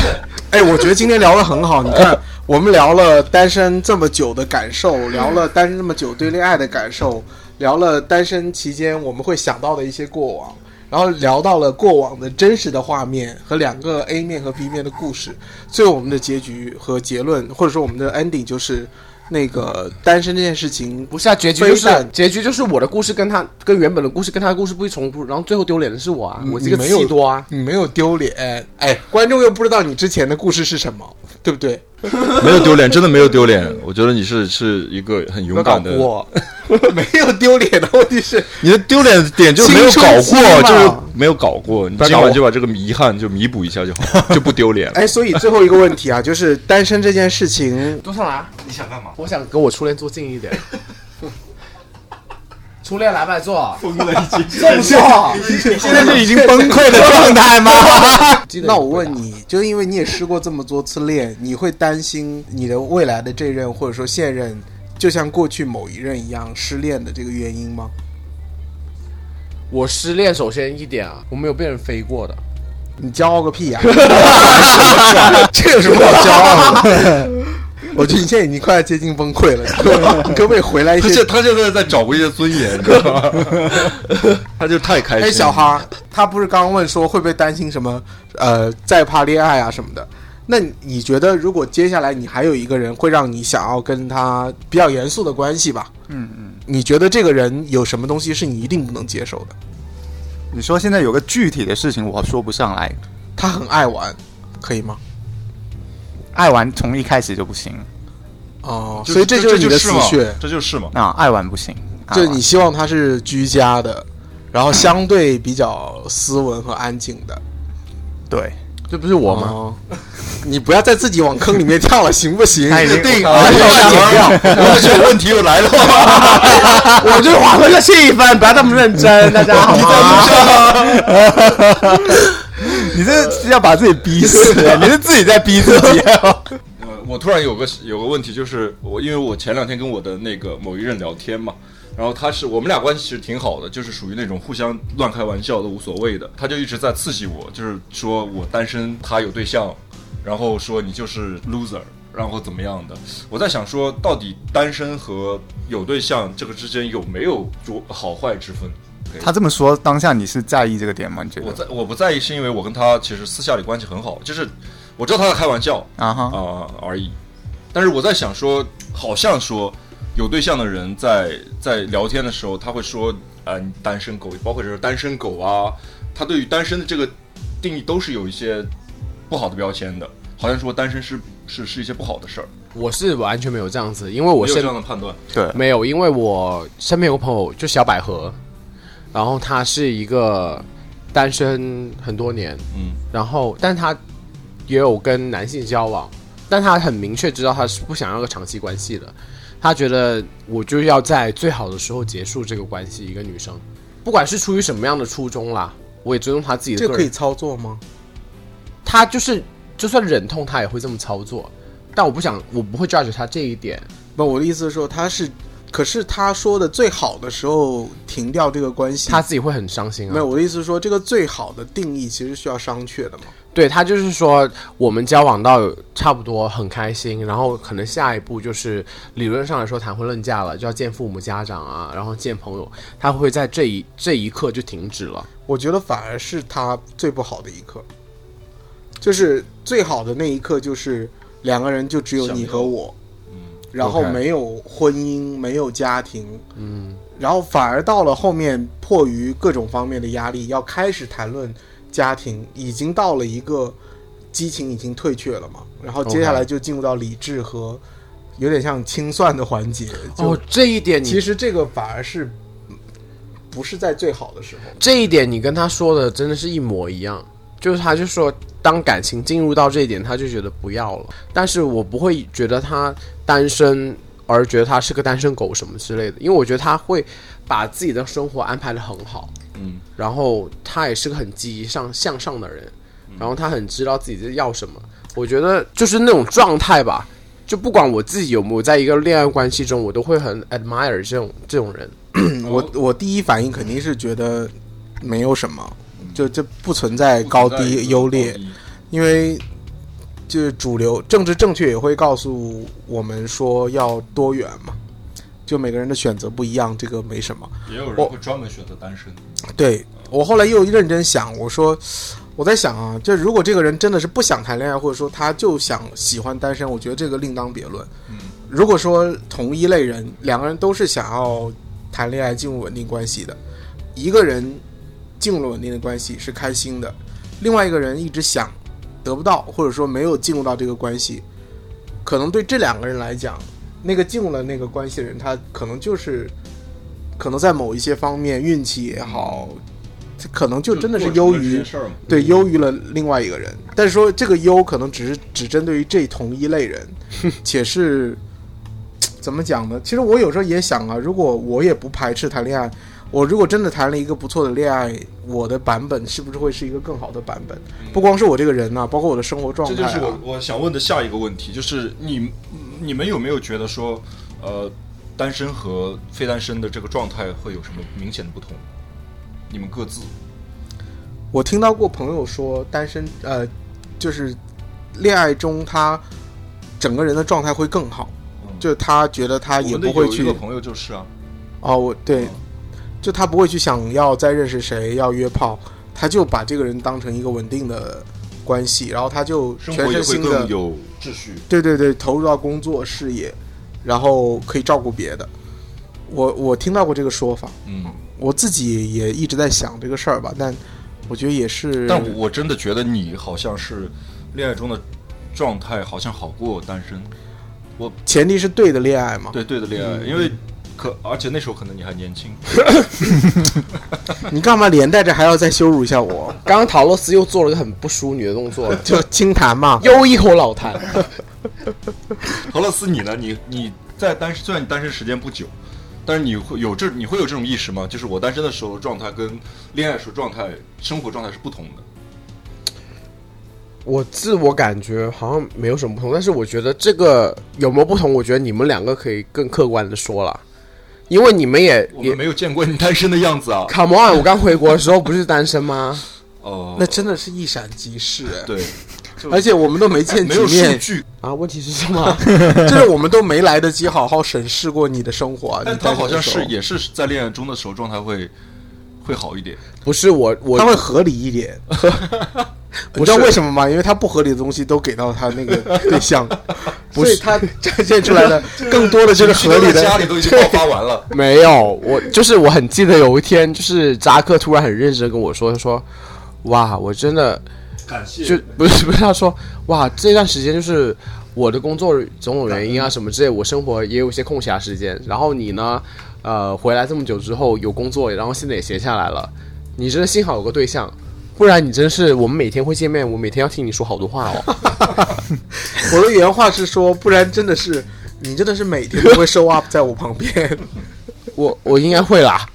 哎，我觉得今天聊的很好。你看，我们聊了单身这么久的感受，聊了单身这么久对恋爱的感受，聊了单身期间我们会想到的一些过往，然后聊到了过往的真实的画面和两个 A 面和 B 面的故事。最后我们的结局和结论，或者说我们的 ending 就是那个单身这件事情不是啊，结局就是结局就是我的故事跟他跟原本的故事跟他的故事不会重复，然后最后丢脸的是我啊，我这个你没有气多啊。你没有丢脸，哎，观众又不知道你之前的故事是什么，对不对？没有丢脸，真的没有丢脸。我觉得你是是一个很勇敢的。我，没有丢脸的问题是，你的丢脸点就是没有搞过，就是没有搞过。你今晚就把这个遗憾就弥补一下就好，就不丢脸了。哎，所以最后一个问题啊，就是单身这件事情，多上来啊！你想干嘛？我想跟我初恋坐近一点。初恋来不来做？疯了已经。现在是已经崩溃的状态吗？那我问你，就因为你也失过这么多次恋，你会担心你的未来的这任或者说现任，就像过去某一任一样失恋的这个原因吗？我失恋，首先一点啊，我没有被人飞过的。你骄傲个屁呀、这有什么好骄傲的？我觉得你现在已经快要接近崩溃了，你可不可以你可不可以回来一些他现？他现在在找回一些尊严，你知道吗？他就太开心。哎，小，哈，他不是刚刚问说会不会担心什么？呃，再怕恋爱啊什么的。那你觉得，如果接下来你还有一个人会让你想要跟他比较严肃的关系吧？嗯嗯。你觉得这个人有什么东西是你一定不能接受的？你说现在有个具体的事情，我说不上来。他很爱玩，可以吗？爱玩从一开始就不行，哦，所以这就是你的死嘛穴，这就是嘛。啊爱玩不行。就你希望他是居家的，然后相对比较斯文和安静的。对，这不是我吗？哦，你不要再自己往坑里面跳了，行不行？他已经定啊要剪掉。而且问题又来了，我就缓和个气氛，不要那么认真，大家好吗？你这是要把自己逼死，你是自己在逼自己。呃，我突然有个有个问题，就是我因为我前两天跟我的那个某一任聊天嘛，然后他是我们俩关系其实挺好的，就是属于那种互相乱开玩笑都无所谓的。他就一直在刺激我，就是说我单身，他有对象，然后说你就是 loser，然后怎么样的。我在想说，到底单身和有对象这个之间有没有着好坏之分？他这么说，当下你是在意这个点吗？你觉得？我在我不在意，是因为我跟他其实私下里关系很好，就是我知道他在开玩笑啊哈，啊、而已。但是我在想说，好像说有对象的人在在聊天的时候，他会说啊、你单身狗，包括就是单身狗啊，他对于单身的这个定义都是有一些不好的标签的，好像说单身是是是一些不好的事儿。我是完全没有这样子，因为我你有这样的判断，对，没有，因为我身边有个朋友就小百合，然后他是一个单身很多年，嗯，然后但他也有跟男性交往，但他很明确知道他是不想要个长期关系的，他觉得我就要在最好的时候结束这个关系，一个女生，不管是出于什么样的初衷啦，我也尊重他自己的个人这个可以操作吗？他就是就算忍痛，他也会这么操作。但我不想，我不会 judge 他这一点。不，我的意思是说他是，可是他说的最好的时候停掉这个关系，他自己会很伤心啊。没有，我的意思是说这个最好的定义其实需要商榷的嘛。对他就是说，我们交往到差不多很开心，然后可能下一步就是理论上来说谈婚论嫁了，就要见父母家长啊，然后见朋友，他会在这一这一刻就停止了。我觉得反而是他最不好的一刻，就是最好的那一刻，就是两个人就只有你和我，然后没有婚姻，没有家庭，嗯，然后反而到了后面，迫于各种方面的压力，要开始谈论家庭，已经到了一个激情已经退却了嘛，然后接下来就进入到理智和有点像清算的环节。就哦，这一点你其实这个反而是不是在最好的时候。这一点你跟他说的真的是一模一样，就是他就说，当感情进入到这一点，他就觉得不要了。但是我不会觉得他单身而觉得他是个单身狗什么之类的，因为我觉得他会把自己的生活安排的很好，嗯，然后他也是个很积极上向上的人，然后他很知道自己在要什么。我觉得就是那种状态吧，就不管我自己有没有在一个恋爱关系中，我都会很 admire 这种这种人。我我第一反应肯定是觉得没有什么，就就不存在高低优劣，因为就是主流政治正确也会告诉我们说要多元嘛，就每个人的选择不一样，这个没什么。也有人会专门选择单身。对我后来又认真想，我说我在想啊，就如果这个人真的是不想谈恋爱，或者说他就想喜欢单身，我觉得这个另当别论。嗯，如果说同一类人，两个人都是想要谈恋爱进入稳定关系的，一个人进入了稳定的关系是开心的，另外一个人一直想得不到，或者说没有进入到这个关系，可能对这两个人来讲，那个进入了那个关系的人，他可能就是可能在某一些方面运气也好，可能就真的是优于。对，优于了另外一个人。但是说这个优可能只是只针对于这同一类人，且是怎么讲呢？其实我有时候也想啊，如果我也不排斥谈恋爱，我如果真的谈了一个不错的恋爱，我的版本是不是会是一个更好的版本？不光是我这个人呐、包括我的生活状态、啊。这就是我我想问的下一个问题，就是你你们有没有觉得说，呃，单身和非单身的这个状态会有什么明显的不同？你们各自我听到过朋友说，单身呃，就是恋爱中他整个人的状态会更好，就他觉得他也不会去有一个朋友就是啊，哦，我对，就他不会去想要再认识谁，要约炮，他就把这个人当成一个稳定的关系，然后他就全生活会身心的更，有秩序。对对对，投入到工作事业，然后可以照顾别的。我我听到过这个说法，嗯，我自己也一直在想这个事儿吧，但我觉得也是，但我我真的觉得你好像是恋爱中的状态好像好过单身，我前提是对的恋爱嘛。对对的恋爱，因为可而且那时候可能你还年轻，你干嘛连带着还要再羞辱一下我？刚 刚陶乐斯又做了个很不淑女的动作，就轻弹嘛。又一口老痰。陶乐斯你呢？你你在单身虽然你单身时间不久，但是你会有这你会有这种意识吗？就是我单身的时候状态跟恋爱时候状态、生活状态是不同的。我自我感觉好像没有什么不同，但是我觉得这个有没有不同，我觉得你们两个可以更客观的说了，因为你们也也我们没有见过你单身的样子啊。Come on，我刚回国的时候不是单身吗？哦，那真的是一闪即逝，哎对，而且我们都没见没有几面，数据，啊，问题是什么？就是我们都没来得及好好审视过你的生活啊。但你他好像的时候是也是在恋爱中的时候状态会会好一点。不是我，我他会合理一点。你知道为什么吗？因为他不合理的东西都给到他那个 对象，不是他 展现出来的 更多的就是合理的。家里都已经爆发完了。没有，我就是我很记得有一天，就是扎克突然很认真跟我说，他说：“哇，我真的感谢就不是不是他说哇，这段时间就是我的工作种种原因啊什么之类，我生活也有一些空暇时间。然后你呢，呃，回来这么久之后有工作，然后现在也闲下来了，你真的幸好有个对象，不然你真是我们每天会见面，我每天要听你说好多话哦。我的原话是说，不然真的是你真的是每天都会 show up 在我旁边。我我应该会啦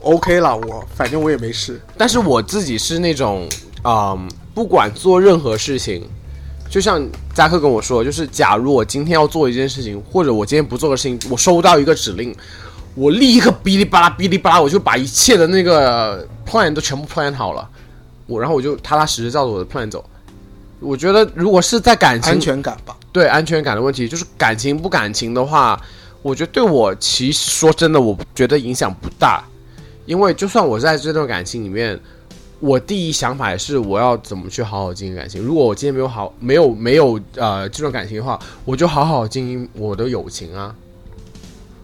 ，OK 啦，我反正我也没事。但是我自己是那种，嗯，不管做任何事情，就像扎克跟我说，就是假如我今天要做一件事情，或者我今天不做个事情，我收到一个指令，我立刻哔哩吧啦哔哩吧啦，我就把一切的那个 plan 都全部 plan 好了，我然后我就踏踏实实照着我的 plan 走。我觉得如果是在感情安全感吧，对安全感的问题，就是感情不感情的话，我觉得对我其实说真的，我觉得影响不大，因为就算我在这段感情里面，我第一想法也是我要怎么去好好经营感情。如果我今天没有好没有没有呃这段感情的话，我就好好经营我的友情啊，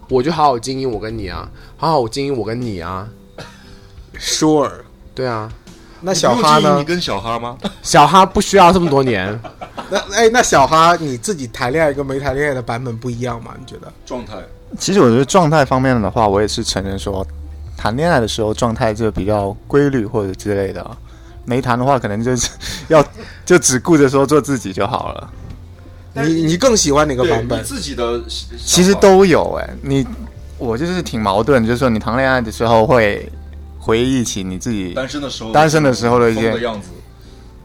我就好好经营我跟你啊，好好经营我跟你啊，Sure。对啊，那小哈呢你？跟小哈吗？小哈不需要这么多年，那哎，那小哈你自己谈恋爱跟没谈恋爱的版本不一样吗？你觉得？状态其实我觉得状态方面的话，我也是承认说，谈恋爱的时候状态就比较规律或者之类的，没谈的话可能就是要 就只顾着说做自己就好了。你你更喜欢哪个版本？你自己的其实都有哎、你我就是挺矛盾，就是说你谈恋爱的时候会回忆起你自己单身的时候，单身的时候的一些样子，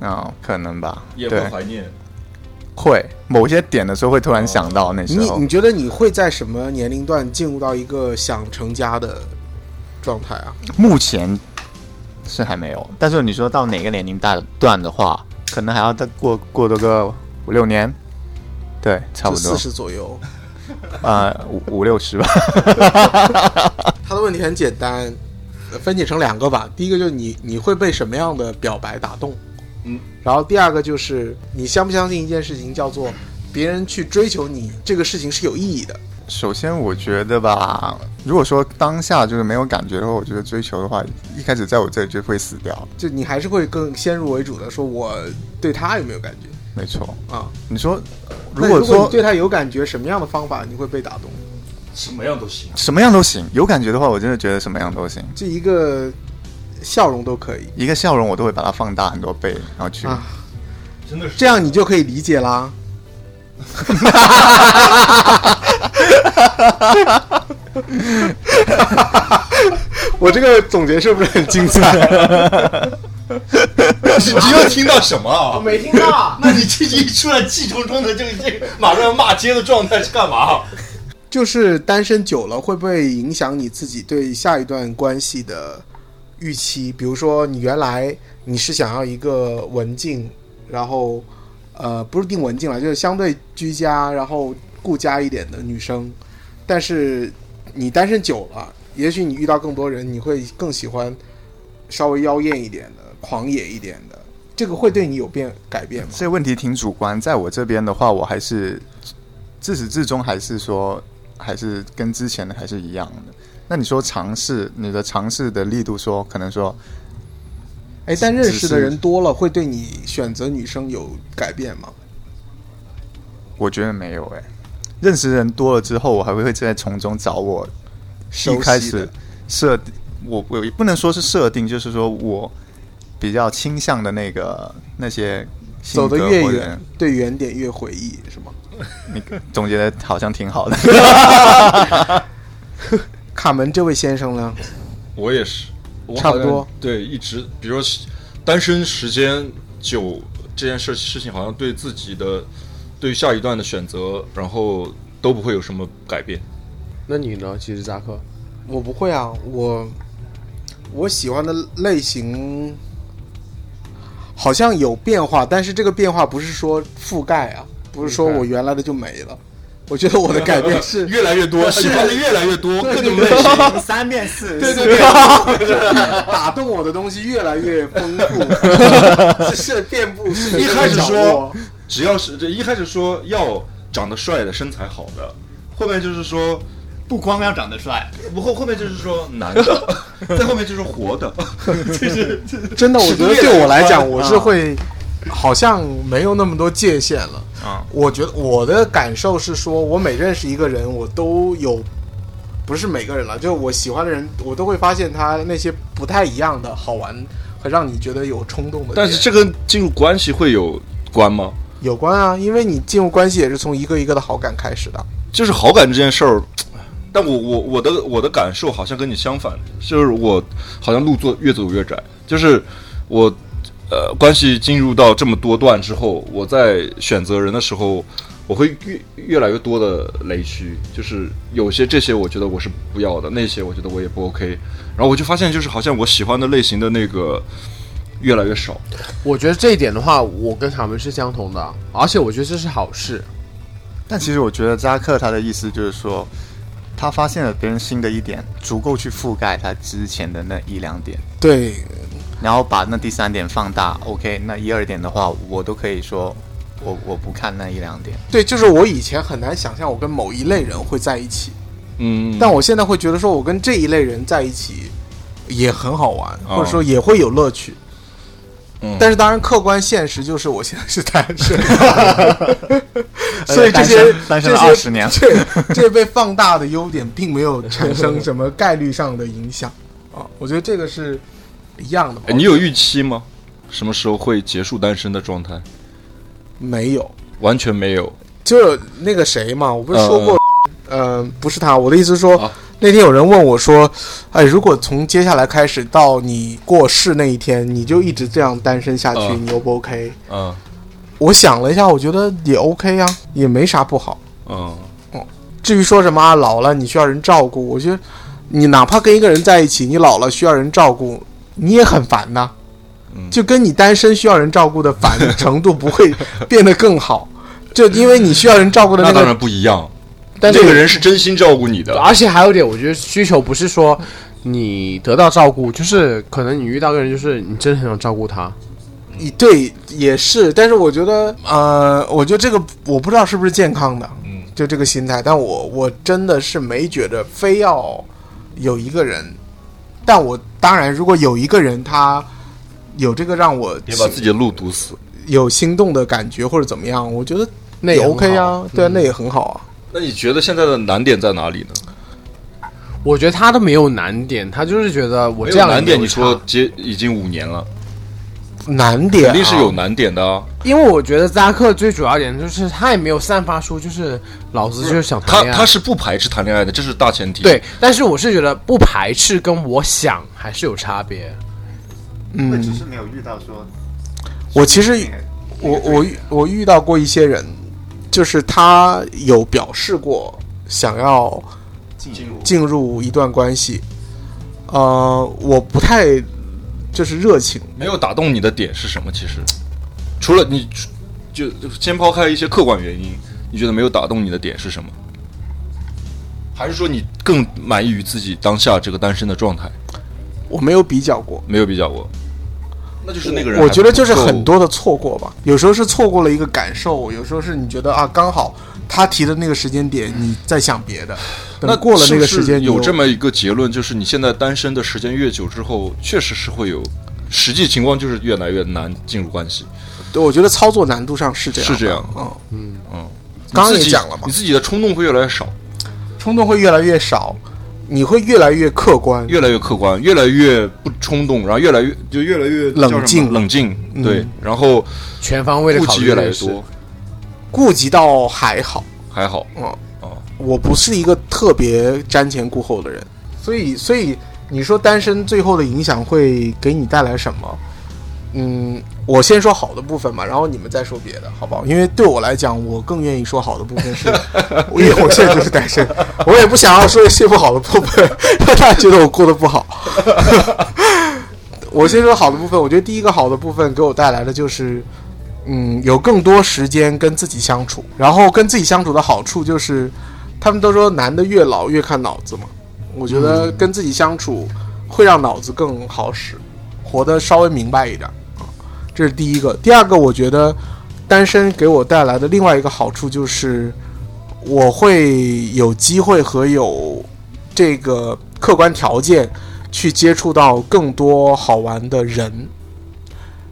啊、可能吧，也会怀念。会某些点的时候会突然想到那时候你你，觉得你会在什么年龄段进入到一个想成家的状态啊？目前是还没有，但是你说到哪个年龄段段的话，可能还要再过过多个五六年，对，差不多四，十左右。呃，五五六十吧。他的问题很简单，呃分解成两个吧。第一个就是你你会被什么样的表白打动？嗯，然后第二个就是你相不相信一件事情叫做别人去追求你这个事情是有意义的。首先，我觉得吧，如果说当下就是没有感觉的话，我觉得追求的话，一开始在我这里就会死掉。就你还是会更先入为主的说，我对他有没有感觉没错，啊？你说，如果说对他有感觉，什么样的方法你会被打动？什么样都行。什么样都行，有感觉的话，我真的觉得什么样都行。这一个笑容都可以一个笑容，我都会把它放大很多倍，然后去。啊，真的是这样你就可以理解啦。我这个总结是不是很精彩？你又听到什么啊？没听到。那你这一出来气冲冲的，这个这个马上要骂街的状态是干嘛？就是单身久了会不会影响你自己对下一段关系的预期？比如说，你原来你是想要一个文静，然后呃，不是定文静了，就是相对居家，然后顾家一点的女生，但是你单身久了，也许你遇到更多人，你会更喜欢稍微妖艳一点的、狂野一点的，这个会对你有变改变吗？这个问题挺主观，在我这边的话，我还是自始至终还是说，还是跟之前的还是一样的。那你说尝试，你的尝试的力度说，可能说哎，但认识的人多了，会对你选择女生有改变吗？我觉得没有哎、认识人多了之后，我还会在从中找我一开始设，我我也不能说是设定，就是说我比较倾向的那个那些走得越远，对原点越回忆，是吗？你 总结的好像挺好的。卡门这位先生呢？我也是，我差不多对，一直比如说单身时间久这件事事情好像对自己的对下一段的选择，然后都不会有什么改变。那你呢？其实扎克，我不会啊，我我喜欢的类型好像有变化，但是这个变化不是说覆盖啊，不是说我原来的就没了。我觉得我的改变是 越来越多，喜欢的越来越多，各种类型。三变四，对对 对，打动我的东西越来越丰富，是遍布一开始说只要是这一开始说要长得帅的、身材好的，后面就是说不光要长得帅，不后后面就是说男的，在后面就是活的，就是真的，我觉得对我来讲，我是啊会好像没有那么多界限了。啊，我觉得我的感受是说，我每认识一个人，我都有，不是每个人了，就我喜欢的人，我都会发现他那些不太一样的好玩，和让你觉得有冲动的。但是这跟进入关系会有关吗？有关啊，因为你进入关系也是从一个一个的好感开始的。就是好感这件事儿，但我我我的我的感受好像跟你相反，就是我好像路做越走越窄，就是我呃关系进入到这么多段之后，我在选择人的时候，我会越越来越多的雷区，就是有些这些我觉得我是不要的，那些我觉得我也不 OK，然后我就发现就是好像我喜欢的类型的那个越来越少，我觉得这一点的话，我跟卡门是相同的，而且我觉得这是好事。但其实我觉得扎克他的意思就是说，他发现了别人新的一点，足够去覆盖他之前的那一两点，对，然后把那第三点放大。OK，那一二点的话，我都可以说，我我不看那一两点。对，就是我以前很难想象我跟某一类人会在一起，嗯，但我现在会觉得说我跟这一类人在一起也很好玩，哦或者说也会有乐趣。嗯但是当然，客观现实就是我现在是单身，所以这些单身单身这些了20年这这被放大的优点，并没有产生什么概率上的影响啊。我觉得这个是一样的你有预期吗？什么时候会结束单身的状态？没有？完全没有。就那个谁嘛，我不是说过，呃，不是他，我的意思是说，啊那天有人问我说，哎，如果从接下来开始到你过世那一天，你就一直这样单身下去，嗯你 O 不 OK？嗯我想了一下，我觉得也 OK 呀、也没啥不好。嗯。至于说什么啊，老了你需要人照顾，我觉得你哪怕跟一个人在一起，你老了需要人照顾，你也很烦呐。嗯就跟你单身需要人照顾的烦程度不会 变得更好，就因为你需要人照顾的个，那当然不一样。但是这个人是真心照顾你的，而且还有一点，我觉得需求不是说你得到照顾，就是可能你遇到个人，就是你真的很想照顾他。你对也是，但是我觉得，呃，我觉得这个我不知道是不是健康的，嗯，就这个心态。但我我真的是没觉得非要有一个人，但我当然，如果有一个人他有这个让我别把自己的路堵死。有心动的感觉或者怎么样，我觉得那也 OK 好啊，对啊，那也很好啊。那你觉得现在的难点在哪里呢？我觉得他都没有难点，他就是觉得我没这样难点，你说接已经五年了，难点、啊、肯定是有难点的啊。因为我觉得扎克最主要一点就是他也没有散发出就是老子就是想谈他恋爱，他是不排斥谈恋爱的，这是大前提。对，但是我是觉得不排斥跟我想还是有差别。嗯，只是没有遇到说，我其实我我遇我遇到过一些人，就是他有表示过想要进入进入一段关系，呃，我不太就是热情，没有打动你的点是什么？其实，除了你就就先抛开一些客观原因，你觉得没有打动你的点是什么？还是说你更满意于自己当下这个单身的状态？我没有比较过。没有比较过，那就是那个人。我觉得就是很多的错过吧，有时候是错过了一个感受，有时候是你觉得啊，刚好他提的那个时间点，你在想别的，那过了那个时间，有这么一个结论，就是你现在单身的时间越久之后，确实是会有，实际情况就是越来越难进入关系。对，我觉得操作难度上是这样，是这样。嗯，嗯，刚刚你自己也讲了嘛。你自己的冲动会越来越少，冲动会越来越少，你会越来越客观，越来越客观，越来越不冲动，然后越来越就越来越冷静。冷静，嗯。对，然后全方位的顾考虑忌越来越多，顾及到还好，还好，嗯，哦，我不是一个特别瞻前顾后的人，所以，所以你说单身最后的影响会给你带来什么？嗯，我先说好的部分吧，然后你们再说别的，好不好？因为对我来讲，我更愿意说好的部分是，因为我现在就是单身，我也不想要说一些不好的部分，让大家觉得我过得不好。我先说好的部分，我觉得第一个好的部分给我带来的就是，嗯，有更多时间跟自己相处，然后跟自己相处的好处就是，他们都说男的越老越看脑子嘛，我觉得跟自己相处会让脑子更好使，活得稍微明白一点啊，这是第一个。第二个，我觉得单身给我带来的另外一个好处就是，我会有机会和有这个客观条件去接触到更多好玩的人，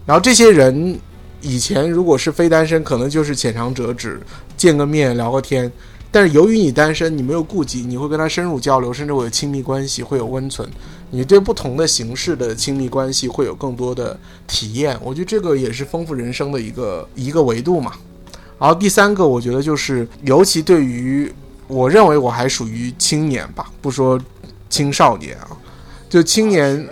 然后这些人以前如果是非单身，可能就是浅尝辄止，见个面聊个天。但是由于你单身，你没有顾忌，你会跟他深入交流，甚至会有亲密关系，会有温存。你对不同的形式的亲密关系会有更多的体验。我觉得这个也是丰富人生的一个一个维度嘛。然后第三个，我觉得就是，尤其对于我认为我还属于青年吧，不说青少年啊，就青年，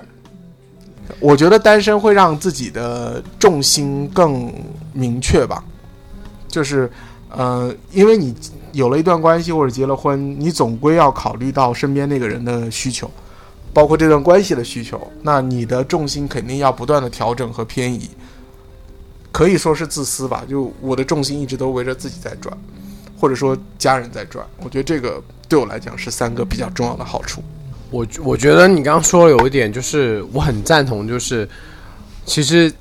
我觉得单身会让自己的重心更明确吧。就是，呃，因为你有了一段关系或者结了婚，你总归要考虑到身边那个人的需求，包括这段关系的需求。那你的重心肯定要不断的调整和偏移，可以说是自私吧。就我的重心一直都围着自己在转，或者说家人在转。我觉得这个对我来讲是三个比较重要的好处。我我觉得你刚刚说有一点，就是我很赞同，就是其实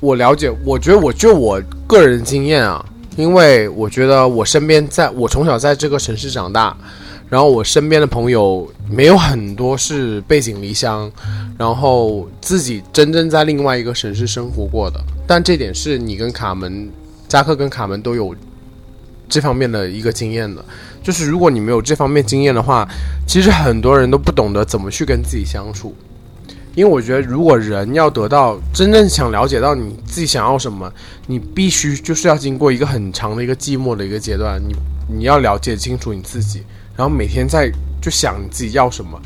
我了解，我觉得我就我个人经验啊，因为我觉得我身边在我从小在这个城市长大，然后我身边的朋友没有很多是背井离乡，然后自己真正在另外一个城市生活过的，但这点是你跟卡门、扎克跟卡门都有这方面的一个经验的。就是如果你没有这方面经验的话，其实很多人都不懂得怎么去跟自己相处。因为我觉得，如果人要得到真正想了解到你自己想要什么，你必须就是要经过一个很长的一个寂寞的一个阶段，你你要了解清楚你自己，然后每天在就想你自己要什么，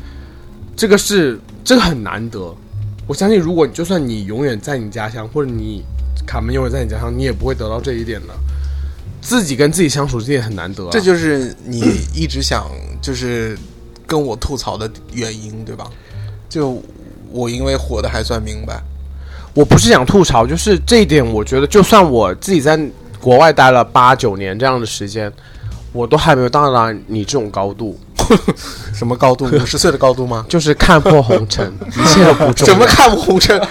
这个是这个很难得。我相信，如果就算你永远在你家乡，或者你卡门永远在你家乡，你也不会得到这一点的。自己跟自己相处这也很难得、啊，这就是你一直想就是跟我吐槽的原因，对吧？就我因为活得还算明白，我不是想吐槽，就是这一点，我觉得就算我自己在国外待了八九年这样的时间，我都还没有到达你这种高度，什么高度？五十岁的高度吗？就是看破红尘，一切都不重要。怎么看破红尘？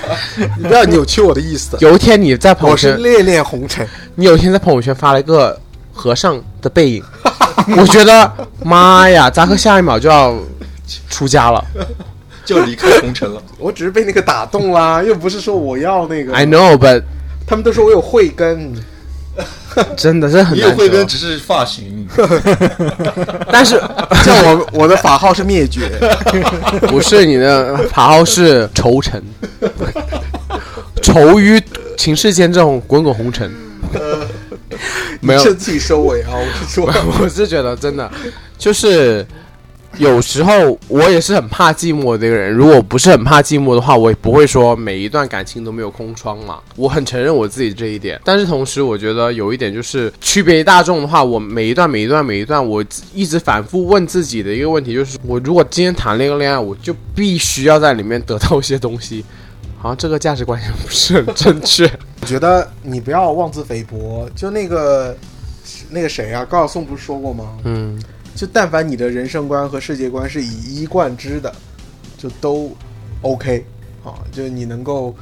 你不要扭曲我的意思。有一天你在朋友我是圈，恋恋红尘，你有一天在朋友圈发了一个和尚的背影，我觉得妈呀，扎克下一秒就要出家了。就离开红尘了。我只是被那个打动啦，又不是说我要那个。I know, but 他们都说我有慧根，真的是很你有慧得根只是发型，但是像我我的法号是灭绝，不是你的法号是愁尘，愁于情世间这种滚滚红尘。没有你，是自己收尾啊！我是说，我是觉得真的就是有时候我也是很怕寂寞的一个人。如果不是很怕寂寞的话，我也不会说每一段感情都没有空窗嘛。我很承认我自己这一点，但是同时我觉得有一点就是区别于大众的话，我每一段每一段每一段，我一直反复问自己的一个问题就是：我如果今天谈了一个恋爱，我就必须要在里面得到一些东西。好像这个价值观也不是很正确。我觉得你不要妄自菲薄。就那个那个谁啊，高晓松不是说过吗？嗯，就但凡你的人生观和世界观是以一贯之的，就都 OK 啊，就你能够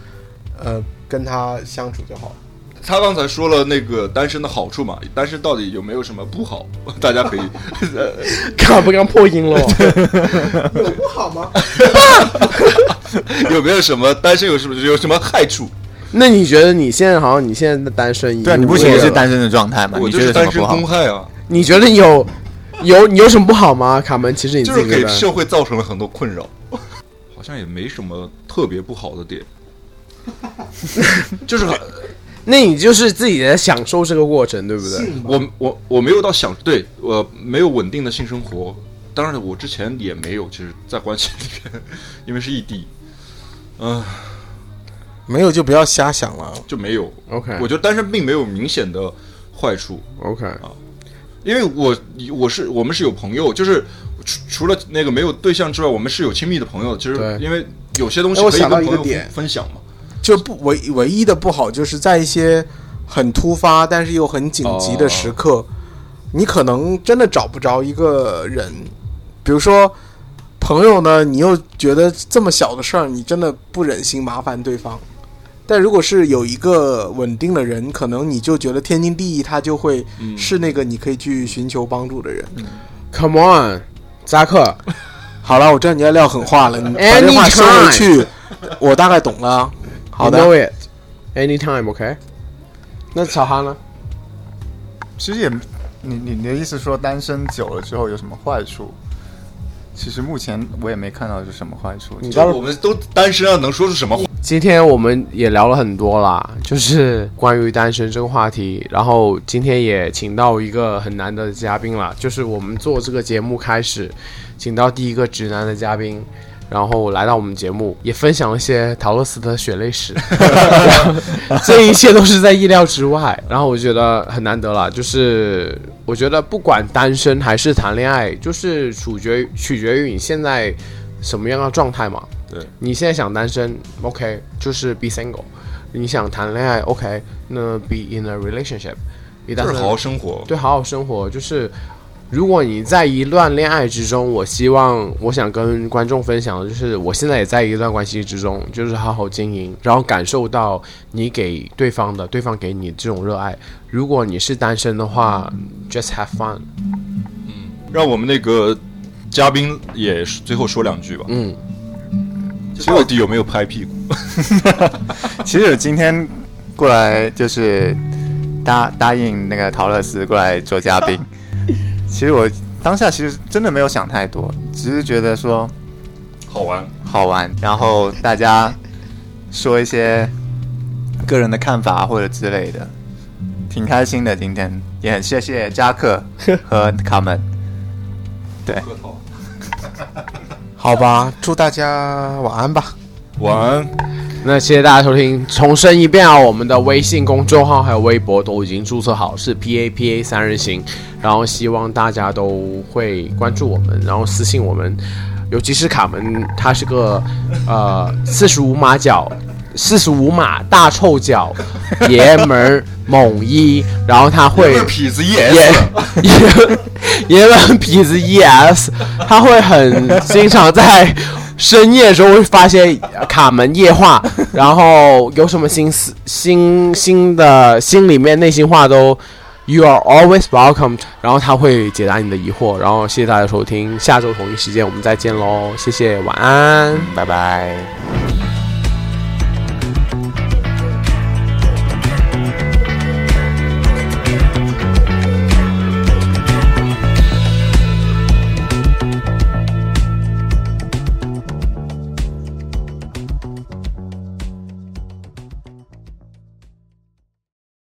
呃跟他相处就好了。他刚才说了那个单身的好处嘛，单身到底有没有什么不好？大家可以，呃，看不刚破音了。有不好吗？有没有什么单身有什么有什么害处？那你觉得你现在好像你现在的单身一样对啊，你不是无业了也是单身的状态吗？我你觉就是单身？公害啊，你觉得有有你有什么不好吗？卡门，其实你就是给社会造成了很多困扰，好像也没什么特别不好的点，就是很那你就是自己在享受这个过程，对不对？我我我没有到享对我没有稳定的性生活，当然我之前也没有，其实，在关系里面，因为是异地，嗯、没有就不要瞎想了。就没有。OK 我觉得单身并没有明显的坏处，OK，啊因为我我是我们是有朋友，就是除除了那个没有对象之外，我们是有亲密的朋友。其实对因为有些东西可以到跟朋友一个点分分享嘛。就不唯唯一的不好，就是在一些很突发但是又很紧急的时刻，你可能真的找不着一个人。比如说朋友呢，你又觉得这么小的事儿，你真的不忍心麻烦对方。但如果是有一个稳定的人，可能你就觉得天经地义，他就会是那个你可以去寻求帮助的人。Come on，扎克，好了，我知道你要撂狠话了，你把这话收回去，我大概懂了。好 You 的，know it anytime，OK？、那小哈呢？其实也，你你你的意思说单身久了之后有什么坏处？其实目前我也没看到是什么坏处。你知道我们都单身啊，能说出什么话？今天我们也聊了很多啦，就是关于单身这个话题。然后今天也请到一个很难得的嘉宾啦，就是我们做这个节目开始，请到第一个直男的嘉宾，然后来到我们节目，也分享了一些陶乐斯的血泪史。这一切都是在意料之外。然后我觉得很难得了，就是我觉得不管单身还是谈恋爱，就是取决取决于你现在什么样的状态嘛。对，你现在想单身，OK，就是 be single；你想谈恋爱，OK，那 be in a relationship。也就是好好生活。对，好好生活。就是如果你在一段恋爱之中，我希望我想跟观众分享的就是，我现在也在一段关系之中，就是好好经营，然后感受到你给对方的，对方给你这种热爱。如果你是单身的话，just have fun。嗯让我们那个嘉宾也最后说两句吧。嗯，到底有没有拍屁股？其实我今天过来就是答答应那个陶乐斯过来做嘉宾。其实我当下其实真的没有想太多，只是觉得说好玩。好玩，然后大家说一些个人的看法或者之类的，挺开心的。今天也很谢谢扎克 和卡门。对，好吧，祝大家晚安吧。晚安。那谢谢大家收听，重申一遍啊，我们的微信公众号还有微博都已经注册好，是 P A P A 三人行，然后希望大家都会关注我们，然后私信我们，尤其是卡门，他是个呃四十五码脚。四十五码大臭脚，爷们儿猛一，然后他会痞子也 yes，爷爷们痞子 yes，他会很经常在深夜的时候会发些卡门夜话，然后有什么心思、心心的心里面内心话都 you are always welcome，然后他会解答你的疑惑，然后谢谢大家收听，下周同一时间我们再见喽，谢谢，晚安。拜拜。